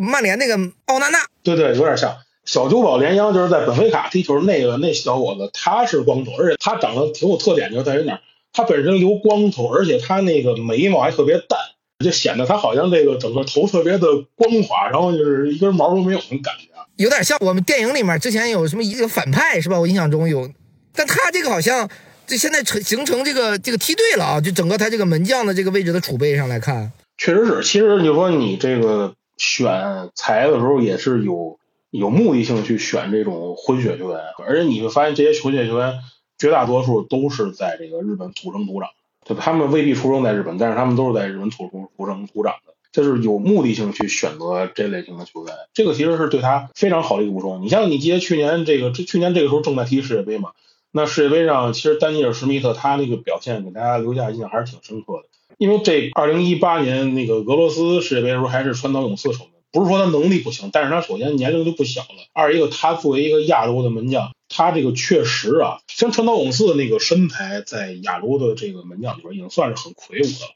曼联那个奥纳纳。对对，有点像小酒保连央，就是在本菲卡踢球那个那小伙子，他是光头，而且他长得挺有特点，就在于哪？他本身留光头，而且他那个眉毛还特别淡，就显得他好像这个整个头特别的光滑，然后就是一根毛都没有那种感觉。有点像我们电影里面之前有什么一个反派是吧？我印象中有，但他这个好像这现在成形成这个这个梯队了啊！就整个他这个门将的这个位置的储备上来看，确实是。其实就说你这个选材的时候也是有有目的性去选这种混血球员，而且你会发现这些混血球员绝大多数都是在这个日本土生土长，就他们未必出生在日本，但是他们都是在日本土生土生土长的。就是有目的性去选择这类型的球员，这个其实是对他非常好的一个补充。你像你记得去年这个，去年这个时候正在踢世界杯嘛，那世界杯上其实丹尼尔施密特他那个表现给大家留下印象还是挺深刻的。因为这二零一八年那个俄罗斯世界杯的时候还是川岛勇次守门，不是说他能力不行，但是他首先年龄就不小了，二一个他作为一个亚洲的门将，他这个确实啊，像川岛勇次的那个身材，在亚洲的这个门将里边已经算是很魁梧的了。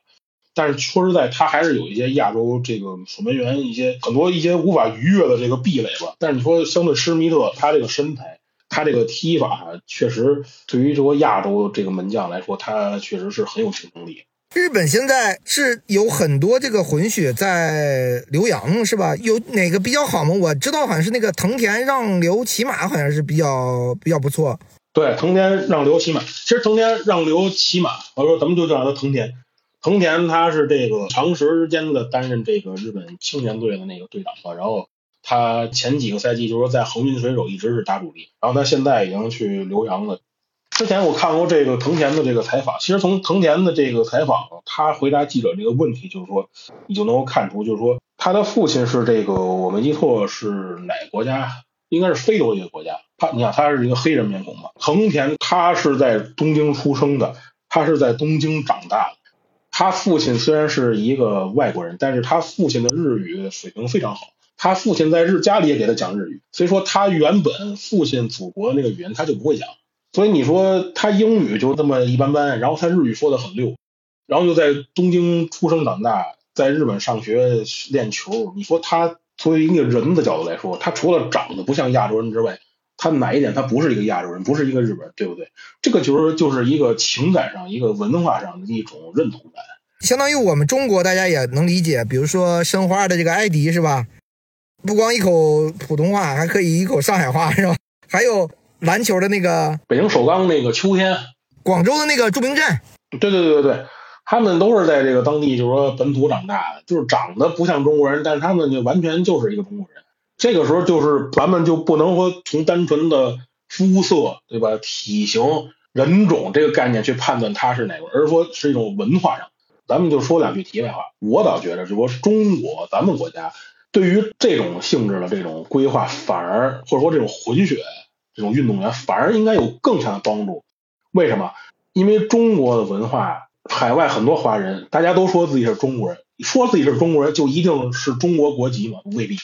但是说实在，他还是有一些亚洲这个守门员一些很多一些无法逾越的这个壁垒吧。但是你说相对施密特，他这个身材，他这个踢法，确实对于这个亚洲这个门将来说，他确实是很有竞争力。日本现在是有很多这个混血在留洋，是吧？有哪个比较好吗？我知道好像是那个藤田让流骑马，好像是比较比较不错。对，藤田让流骑马，其实藤田让流骑马，我说咱们就叫他藤田。藤田他是这个长时间的担任这个日本青年队的那个队长吧，然后他前几个赛季就是说在横滨水手一直是大主力，然后他现在已经去留洋了。之前我看过这个藤田的这个采访，其实从藤田的这个采访，他回答记者这个问题，就是说你就能够看出，就是说他的父亲是这个我没记错是哪个国家，应该是非洲一个国家。他你想他是一个黑人面孔嘛？藤田他是在东京出生的，他是在东京长大的。他父亲虽然是一个外国人，但是他父亲的日语水平非常好。他父亲在日家里也给他讲日语，所以说他原本父亲祖国那个语言他就不会讲。所以你说他英语就这么一般般，然后他日语说的很溜，然后又在东京出生长大，在日本上学练球。你说他作为一个人的角度来说，他除了长得不像亚洲人之外，他哪一点他不是一个亚洲人，不是一个日本人，对不对？这个就是就是一个情感上、一个文化上的一种认同感。相当于我们中国大家也能理解，比如说申花的这个艾迪是吧？不光一口普通话，还可以一口上海话是吧？还有。篮球的那个北京首钢那个秋天，广州的那个祝明镇，对对对对对，他们都是在这个当地，就是说本土长大的，就是长得不像中国人，但是他们就完全就是一个中国人。这个时候就是咱们就不能说从单纯的肤色对吧、体型、人种这个概念去判断他是哪个，而是说是一种文化上。咱们就说两句题外话，我倒觉得，就说中国咱们国家对于这种性质的这种规划，反而或者说这种混血。这种运动员反而应该有更强的帮助，为什么？因为中国的文化，海外很多华人，大家都说自己是中国人，说自己是中国人就一定是中国国籍吗？未必。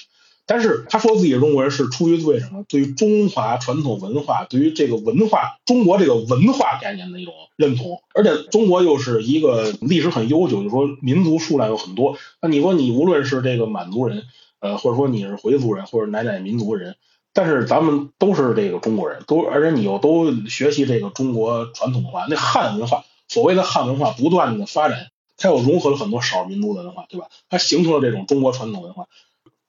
但是他说自己是中国人，是出于为什么？对于中华传统文化，对于这个文化，中国这个文化概念的一种认同。而且中国又是一个历史很悠久，就说民族数量有很多。那你说你无论是这个满族人，呃，或者说你是回族人，或者哪哪民族人。但是咱们都是这个中国人，都而且你又都学习这个中国传统文化，那汉文化，所谓的汉文化不断的发展，它又融合了很多少数民族的文化，对吧？它形成了这种中国传统文化。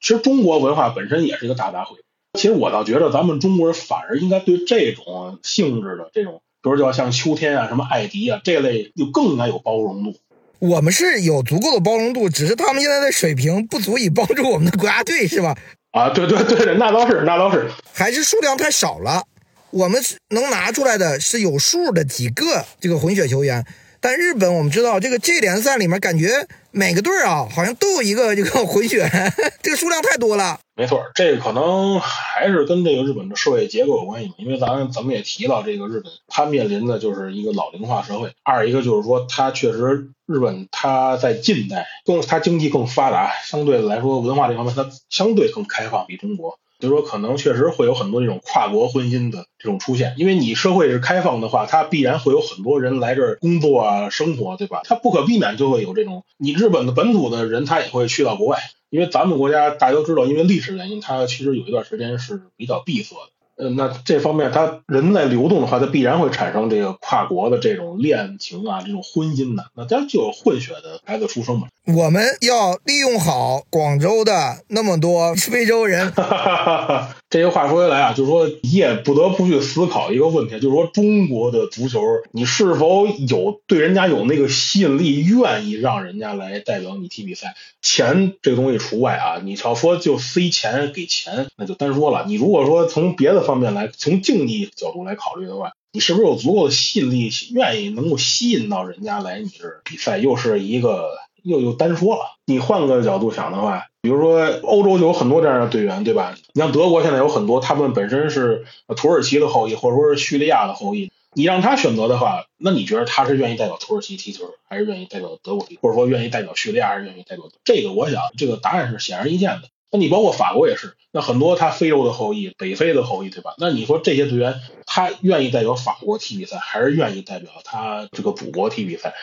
其实中国文化本身也是一个大杂烩。其实我倒觉得咱们中国人反而应该对这种性质的这种，比如叫像秋天啊、什么艾迪啊这类，就更应该有包容度。我们是有足够的包容度，只是他们现在的水平不足以帮助我们的国家队，是吧？啊，对对对的，那倒是，那倒是，还是数量太少了。我们能拿出来的是有数的几个这个混血球员，但日本我们知道，这个 J 联赛里面感觉每个队儿啊，好像都有一个这个混血，这个数量太多了。没错，这个可能还是跟这个日本的社会结构有关系，因为咱咱们也提到，这个日本它面临的就是一个老龄化社会，二一个就是说它确实日本它在近代更它经济更发达，相对来说文化这方面它相对更开放，比中国。就是说，可能确实会有很多这种跨国婚姻的这种出现，因为你社会是开放的话，它必然会有很多人来这儿工作啊、生活，对吧？它不可避免就会有这种，你日本的本土的人他也会去到国外，因为咱们国家大家都知道，因为历史原因，它其实有一段时间是比较闭塞的。呃，那这方面，他人在流动的话，他必然会产生这个跨国的这种恋情啊，这种婚姻的，那当然就有混血的孩子出生嘛。我们要利用好广州的那么多非洲人。这些话说回来啊，就是说你也不得不去思考一个问题，就是说中国的足球，你是否有对人家有那个吸引力，愿意让人家来代表你踢比赛？钱这个东西除外啊，你要说就塞钱给钱，那就单说了。你如果说从别的方面来，从竞技角度来考虑的话，你是不是有足够的吸引力，愿意能够吸引到人家来你这比赛？又是一个又又单说了。你换个角度想的话，比如说欧洲有很多这样的队员，对吧？你像德国现在有很多，他们本身是土耳其的后裔，或者说是叙利亚的后裔。你让他选择的话，那你觉得他是愿意代表土耳其踢球，还是愿意代表德国踢，或者说愿意代表叙利亚，还是愿意代表？这个我想，这个答案是显而易见的。那你包括法国也是，那很多他非洲的后裔、北非的后裔，对吧？那你说这些队员，他愿意代表法国踢比赛，还是愿意代表他这个祖国踢比赛？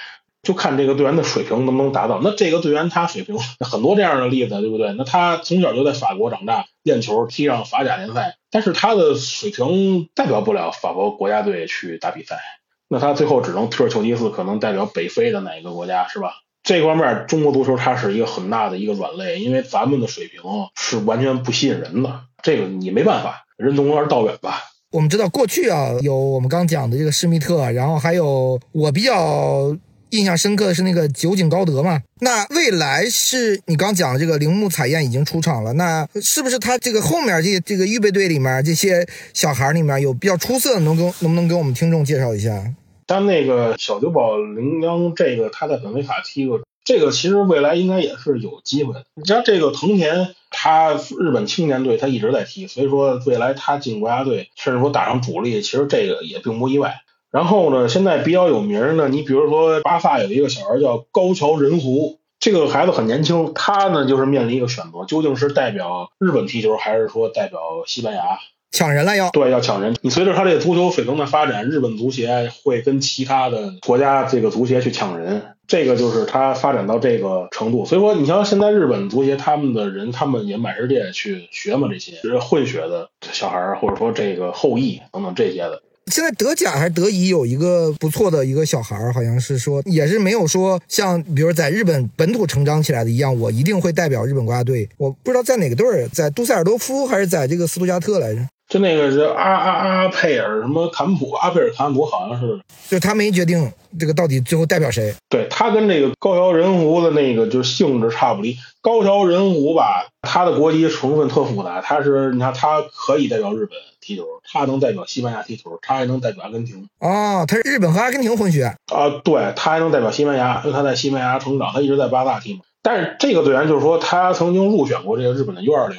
就看这个队员的水平能不能达到。那这个队员他水平很多这样的例子，对不对？那他从小就在法国长大，练球踢上法甲联赛，但是他的水平代表不了法国国家队去打比赛。那他最后只能退而求其次，可能代表北非的哪一个国家，是吧？这方面中国足球它是一个很大的一个软肋，因为咱们的水平是完全不吸引人的。这个你没办法，人从而道远吧。我们知道过去啊，有我们刚讲的这个施密特，然后还有我比较。印象深刻的是那个酒井高德嘛？那未来是你刚讲的这个铃木彩燕已经出场了，那是不是他这个后面这这个预备队里面这些小孩里面有比较出色的，能跟能不能给我们听众介绍一下？但那个小酒保铃央这个他在本菲卡踢过，这个其实未来应该也是有机会的。你像这个藤田，他日本青年队他一直在踢，所以说未来他进国家队，甚至说打上主力，其实这个也并不意外。然后呢，现在比较有名的，你比如说巴萨有一个小孩叫高桥仁湖，这个孩子很年轻，他呢就是面临一个选择，究竟是代表日本踢球，还是说代表西班牙抢人了要？对，要抢人。你随着他这个足球水平的发展，日本足协会跟其他的国家这个足协去抢人，这个就是他发展到这个程度。所以说，你像现在日本足协他们的人，他们也满世界去学嘛，这些混血的小孩或者说这个后裔等等这些的。现在德甲还是德乙有一个不错的一个小孩儿，好像是说也是没有说像比如在日本本土成长起来的一样，我一定会代表日本国家队。我不知道在哪个队儿，在杜塞尔多夫还是在这个斯图加特来着？就那个是阿阿阿佩尔什么坎普，阿佩尔坎普好像是，就他没决定这个到底最后代表谁。对他跟这个高桥仁吾的那个就是性质差不离。高桥仁吾吧，他的国籍成分特复杂，他是你看他可以代表日本踢球，他能代表西班牙踢球，他还能代表阿根廷。哦，他是日本和阿根廷混血啊？对，他还能代表西班牙，因为他在西班牙成长，他一直在巴萨踢嘛。但是这个队员就是说，他曾经入选过这个日本的 U 二零。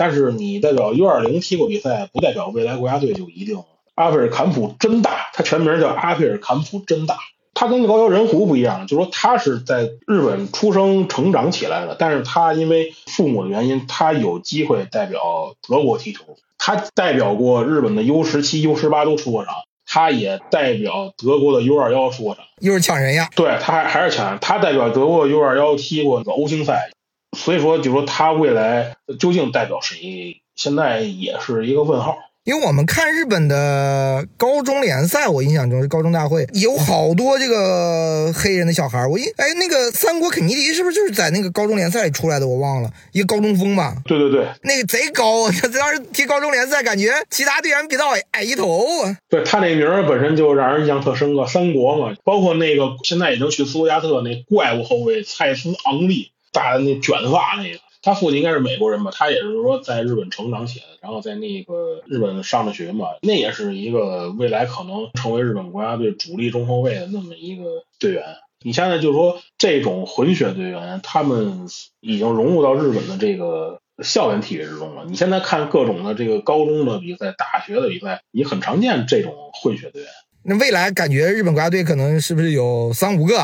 但是你代表 U 二零踢过比赛，不代表未来国家队就一定。阿佩尔坎普真大，他全名叫阿佩尔坎普真大。他跟高桥仁湖不一样，就是说他是在日本出生成长起来的，但是他因为父母的原因，他有机会代表德国踢球。他代表过日本的 U 十七、U 十八都出过场，他也代表德国的 U 二幺出过场。又是抢人呀？对，他还还是抢人。他代表德国 U 二幺踢过欧青赛。所以说，就说他未来究竟代表谁，现在也是一个问号。因为我们看日本的高中联赛，我印象中是高中大会，有好多这个黑人的小孩。我一哎，那个三国肯尼迪是不是就是在那个高中联赛里出来的？我忘了，一个高中锋吧。对对对，那个贼高，他当时踢高中联赛，感觉其他队员比他矮一头啊。对他那名儿本身就让人印象特深刻，三国嘛，包括那个现在已经去斯图加特那怪物后卫蔡斯昂利。大的那卷发那个，他父亲应该是美国人吧？他也是说在日本成长起来，然后在那个日本上的学嘛。那也是一个未来可能成为日本国家队主力中后卫的那么一个队员。你现在就是说这种混血队员，他们已经融入到日本的这个校园体育之中了。你现在看各种的这个高中的比赛、大学的比赛，你很常见这种混血队员。那未来感觉日本国家队可能是不是有三五个？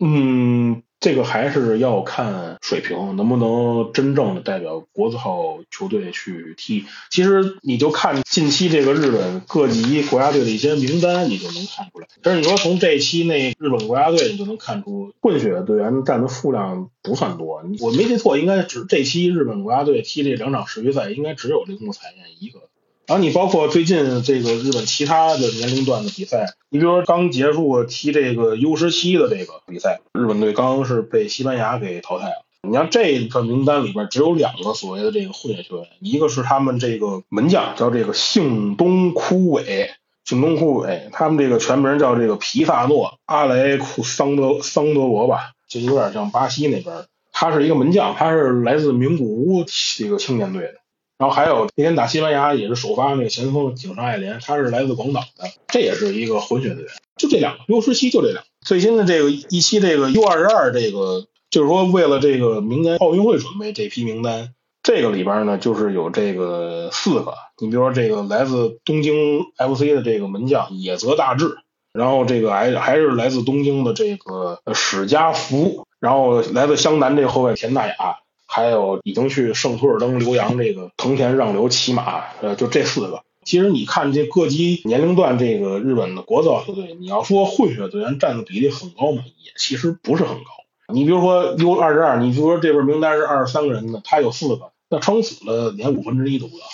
嗯。这个还是要看水平，能不能真正的代表国字号球队去踢。其实你就看近期这个日本各级国家队的一些名单，你就能看出来。但是你说从这期那日本国家队，你就能看出混血的队员占的数量不算多。我没记错，应该只这期日本国家队踢这两场世预赛，应该只有铃木彩彦一个。然后你包括最近这个日本其他的年龄段的比赛，你比如说刚结束踢这个 U 十七的这个比赛，日本队刚刚是被西班牙给淘汰了。你像这个名单里边只有两个所谓的这个混血球员，一个是他们这个门将叫这个幸东枯尾，幸东枯尾，他们这个全名叫这个皮萨诺阿雷库桑德桑德罗吧，就有点像巴西那边，他是一个门将，他是来自名古屋这个青年队的。然后还有那天打西班牙也是首发那个前锋井上爱莲，他是来自广岛的，这也是一个混血队员。就这两个 U 十七就这两个。最新的这个一期这个 U 二十二这个就是说为了这个明年奥运会准备这批名单，这个里边呢就是有这个四个，你比如说这个来自东京 FC 的这个门将野泽大志，然后这个还还是来自东京的这个史家福，然后来自湘南这个后卫田大雅，还有已经去圣托尔登留洋这个藤田让流骑马，呃，就这四个。其实你看这各级年龄段这个日本的国字球队，你要说混血队员占的比例很高嘛，也其实不是很高。你比如说 U 二十二，你比如说这份名单是二十三个人的，他有四个，那撑死了连五分之一都不到。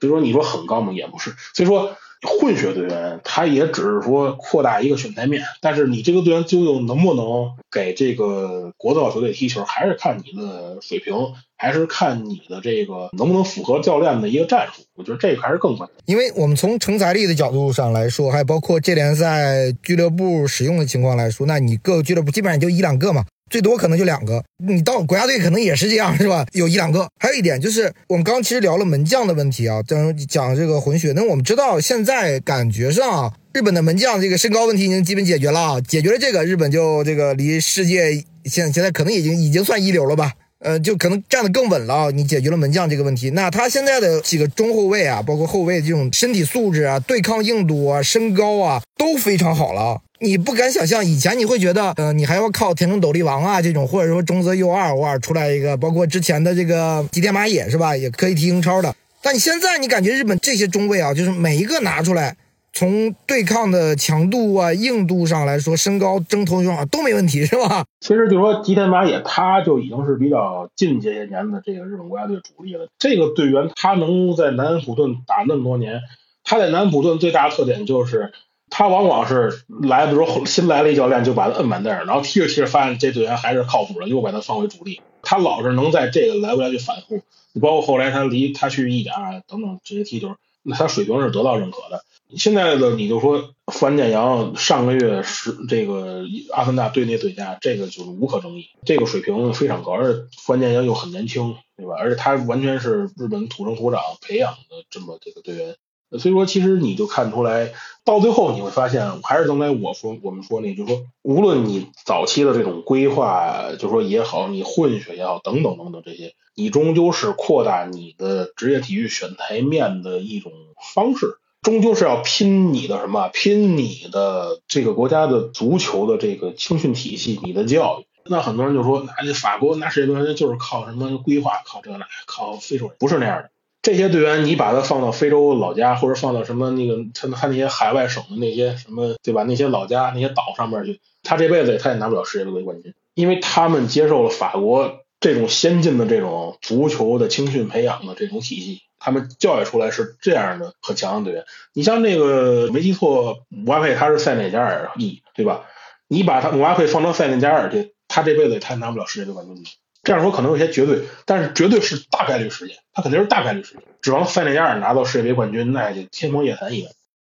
所以说你说很高吗？也不是。所以说混血队员他也只是说扩大一个选材面，但是你这个队员究竟能不能给这个国字号球队踢球，还是看你的水平，还是看你的这个能不能符合教练的一个战术。我觉得这个还是更关键。因为我们从成才力的角度上来说，还包括这联赛俱乐部使用的情况来说，那你各个俱乐部基本上就一两个嘛。最多可能就两个，你到国家队可能也是这样，是吧？有一两个。还有一点就是，我们刚刚其实聊了门将的问题啊，讲讲这个混血。那我们知道，现在感觉上日本的门将这个身高问题已经基本解决了，解决了这个，日本就这个离世界现现在可能已经已经算一流了吧？呃，就可能站得更稳了。你解决了门将这个问题，那他现在的几个中后卫啊，包括后卫这种身体素质啊、对抗硬度啊、身高啊，都非常好了。你不敢想象，以前你会觉得，呃，你还要靠田中斗笠王啊这种，或者说中泽佑二偶尔出来一个，包括之前的这个吉田麻也是吧，也可以踢英超的。但你现在你感觉日本这些中卫啊，就是每一个拿出来，从对抗的强度啊、硬度上来说，身高、争头球啊都没问题，是吧？其实就是说吉田麻也，他就已经是比较近这些年的这个日本国家队主力了。这个队员他能在南安普顿打那么多年，他在南安普顿最大的特点就是。他往往是来，比如说新来了一教练，就把他摁板凳，然后踢着踢着发现这队员还是靠谱的，又把他放回主力。他老是能在这个来回来去反复。你包括后来他离他去意甲等等这些踢球，那他水平是得到认可的。现在的你就说范建阳上个月是这个阿森纳队内最佳，这个就是无可争议，这个水平非常高，而且范建阳又很年轻，对吧？而且他完全是日本土生土长培养的这么这个队员。所以说，其实你就看出来，到最后你会发现，还是刚才我说我们说那，就是说，无论你早期的这种规划，就是说也好，你混血也好，等等等等这些，你终究是扩大你的职业体育选台面的一种方式，终究是要拼你的什么，拼你的这个国家的足球的这个青训体系，你的教育。那很多人就说，那法国拿世界杯就是靠什么规划，靠这那，靠非洲人，不是那样的。这些队员，你把他放到非洲老家，或者放到什么那个他他那些海外省的那些什么，对吧？那些老家那些岛上面去，他这辈子他也拿不了世界杯冠军，因为他们接受了法国这种先进的这种足球的青训培养的这种体系，他们教育出来是这样的很强的队员。你像那个没记错，姆巴佩他是塞内加尔裔，对吧？你把他姆巴佩放到塞内加尔去，他这辈子他也拿不了世界杯冠军。这样说可能有些绝对，但是绝对是大概率事件，他肯定是大概率事件。指望塞内加尔拿到世界杯冠军，那就天方夜谭一般。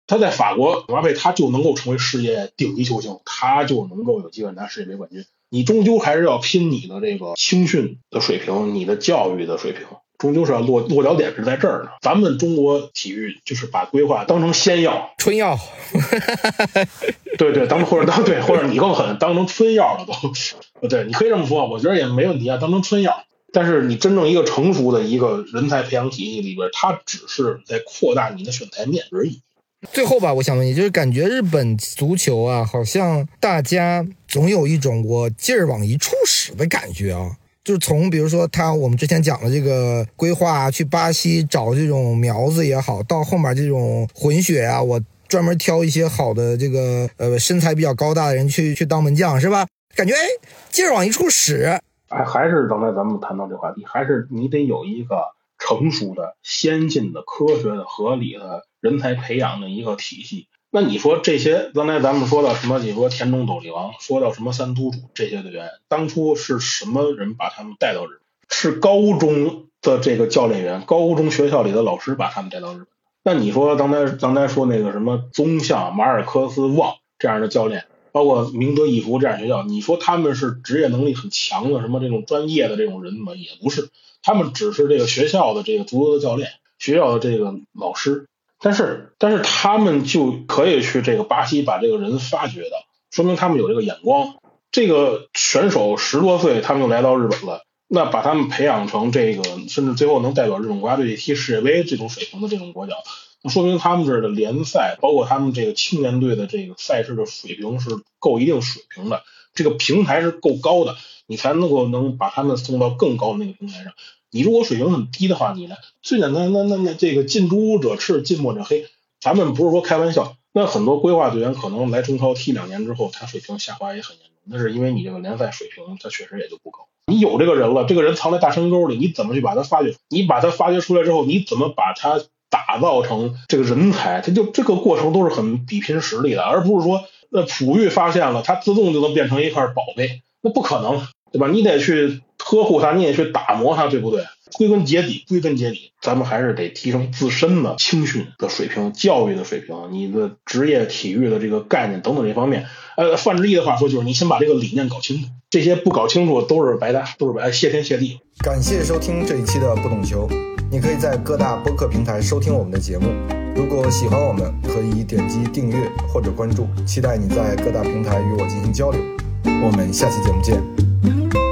他在法国，姆巴佩他就能够成为世界顶级球星，他就能够有机会拿世界杯冠军。你终究还是要拼你的这个青训的水平，你的教育的水平，终究是要落落脚点是在这儿呢。咱们中国体育就是把规划当成仙药、春药，对对，当或者当对，或者你更狠，当成春药了都。不对，你可以这么说，我觉得也没问题啊，当成春药。但是你真正一个成熟的一个人才培养体系里边，它只是在扩大你的选材面而已。最后吧，我想问你，就是感觉日本足球啊，好像大家总有一种我劲儿往一处使的感觉啊。就是从比如说他我们之前讲的这个规划，去巴西找这种苗子也好，到后面这种混血啊，我专门挑一些好的这个呃身材比较高大的人去去当门将，是吧？感觉哎，劲儿往一处使，哎，还是刚才咱们谈到这话题，还是你得有一个成熟的、先进的、科学的、合理的人才培养的一个体系。那你说这些，刚才咱们说到什么？你说田中斗笠王，说到什么三都主这些队员，当初是什么人把他们带到日本？是高中的这个教练员，高中学校里的老师把他们带到日本。那你说刚才刚才说那个什么宗像马尔科斯旺这样的教练？包括明德义塾这样学校，你说他们是职业能力很强的什么这种专业的这种人吗？也不是，他们只是这个学校的这个足球的教练，学校的这个老师。但是，但是他们就可以去这个巴西把这个人发掘的，说明他们有这个眼光。这个选手十多岁他们就来到日本了，那把他们培养成这个，甚至最后能代表日本国家队踢世界杯这种水平的这种国脚，那说明他们这儿的联赛，包括他们这个青年队的这个赛事的水平是够一定水平的，这个平台是够高的，你才能够能把他们送到更高的那个平台上。你如果水平很低的话，你呢最简单，那那那这个近朱者赤，近墨者黑，咱们不是说开玩笑。那很多规划队员可能来中超踢两年之后，他水平下滑也很严重。那是因为你这个联赛水平，他确实也就不高。你有这个人了，这个人藏在大山沟里，你怎么去把他发掘？你把他发掘出来之后，你怎么把他打造成这个人才？他就这个过程都是很比拼实力的，而不是说那璞玉发现了，他自动就能变成一块宝贝，那不可能，对吧？你得去呵护他，你也去打磨他，对不对？归根结底，归根结底，咱们还是得提升自身的青训的水平、教育的水平，你的职业体育的这个概念等等这方面。呃，范志毅的话说就是，你先把这个理念搞清楚，这些不搞清楚都是白搭，都是白谢天谢地。感谢收听这一期的不懂球，你可以在各大播客平台收听我们的节目。如果喜欢我们，可以点击订阅或者关注，期待你在各大平台与我进行交流。我们下期节目见。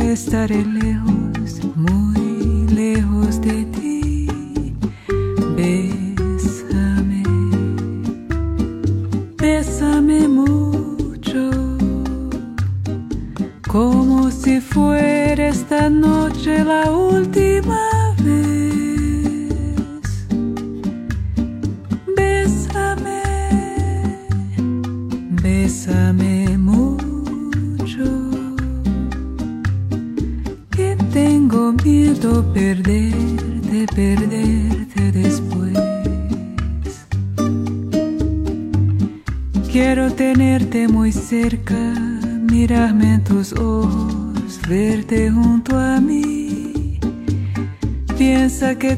estaré lejos, muy lejos de ti.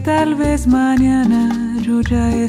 tal vez mañana yo ya he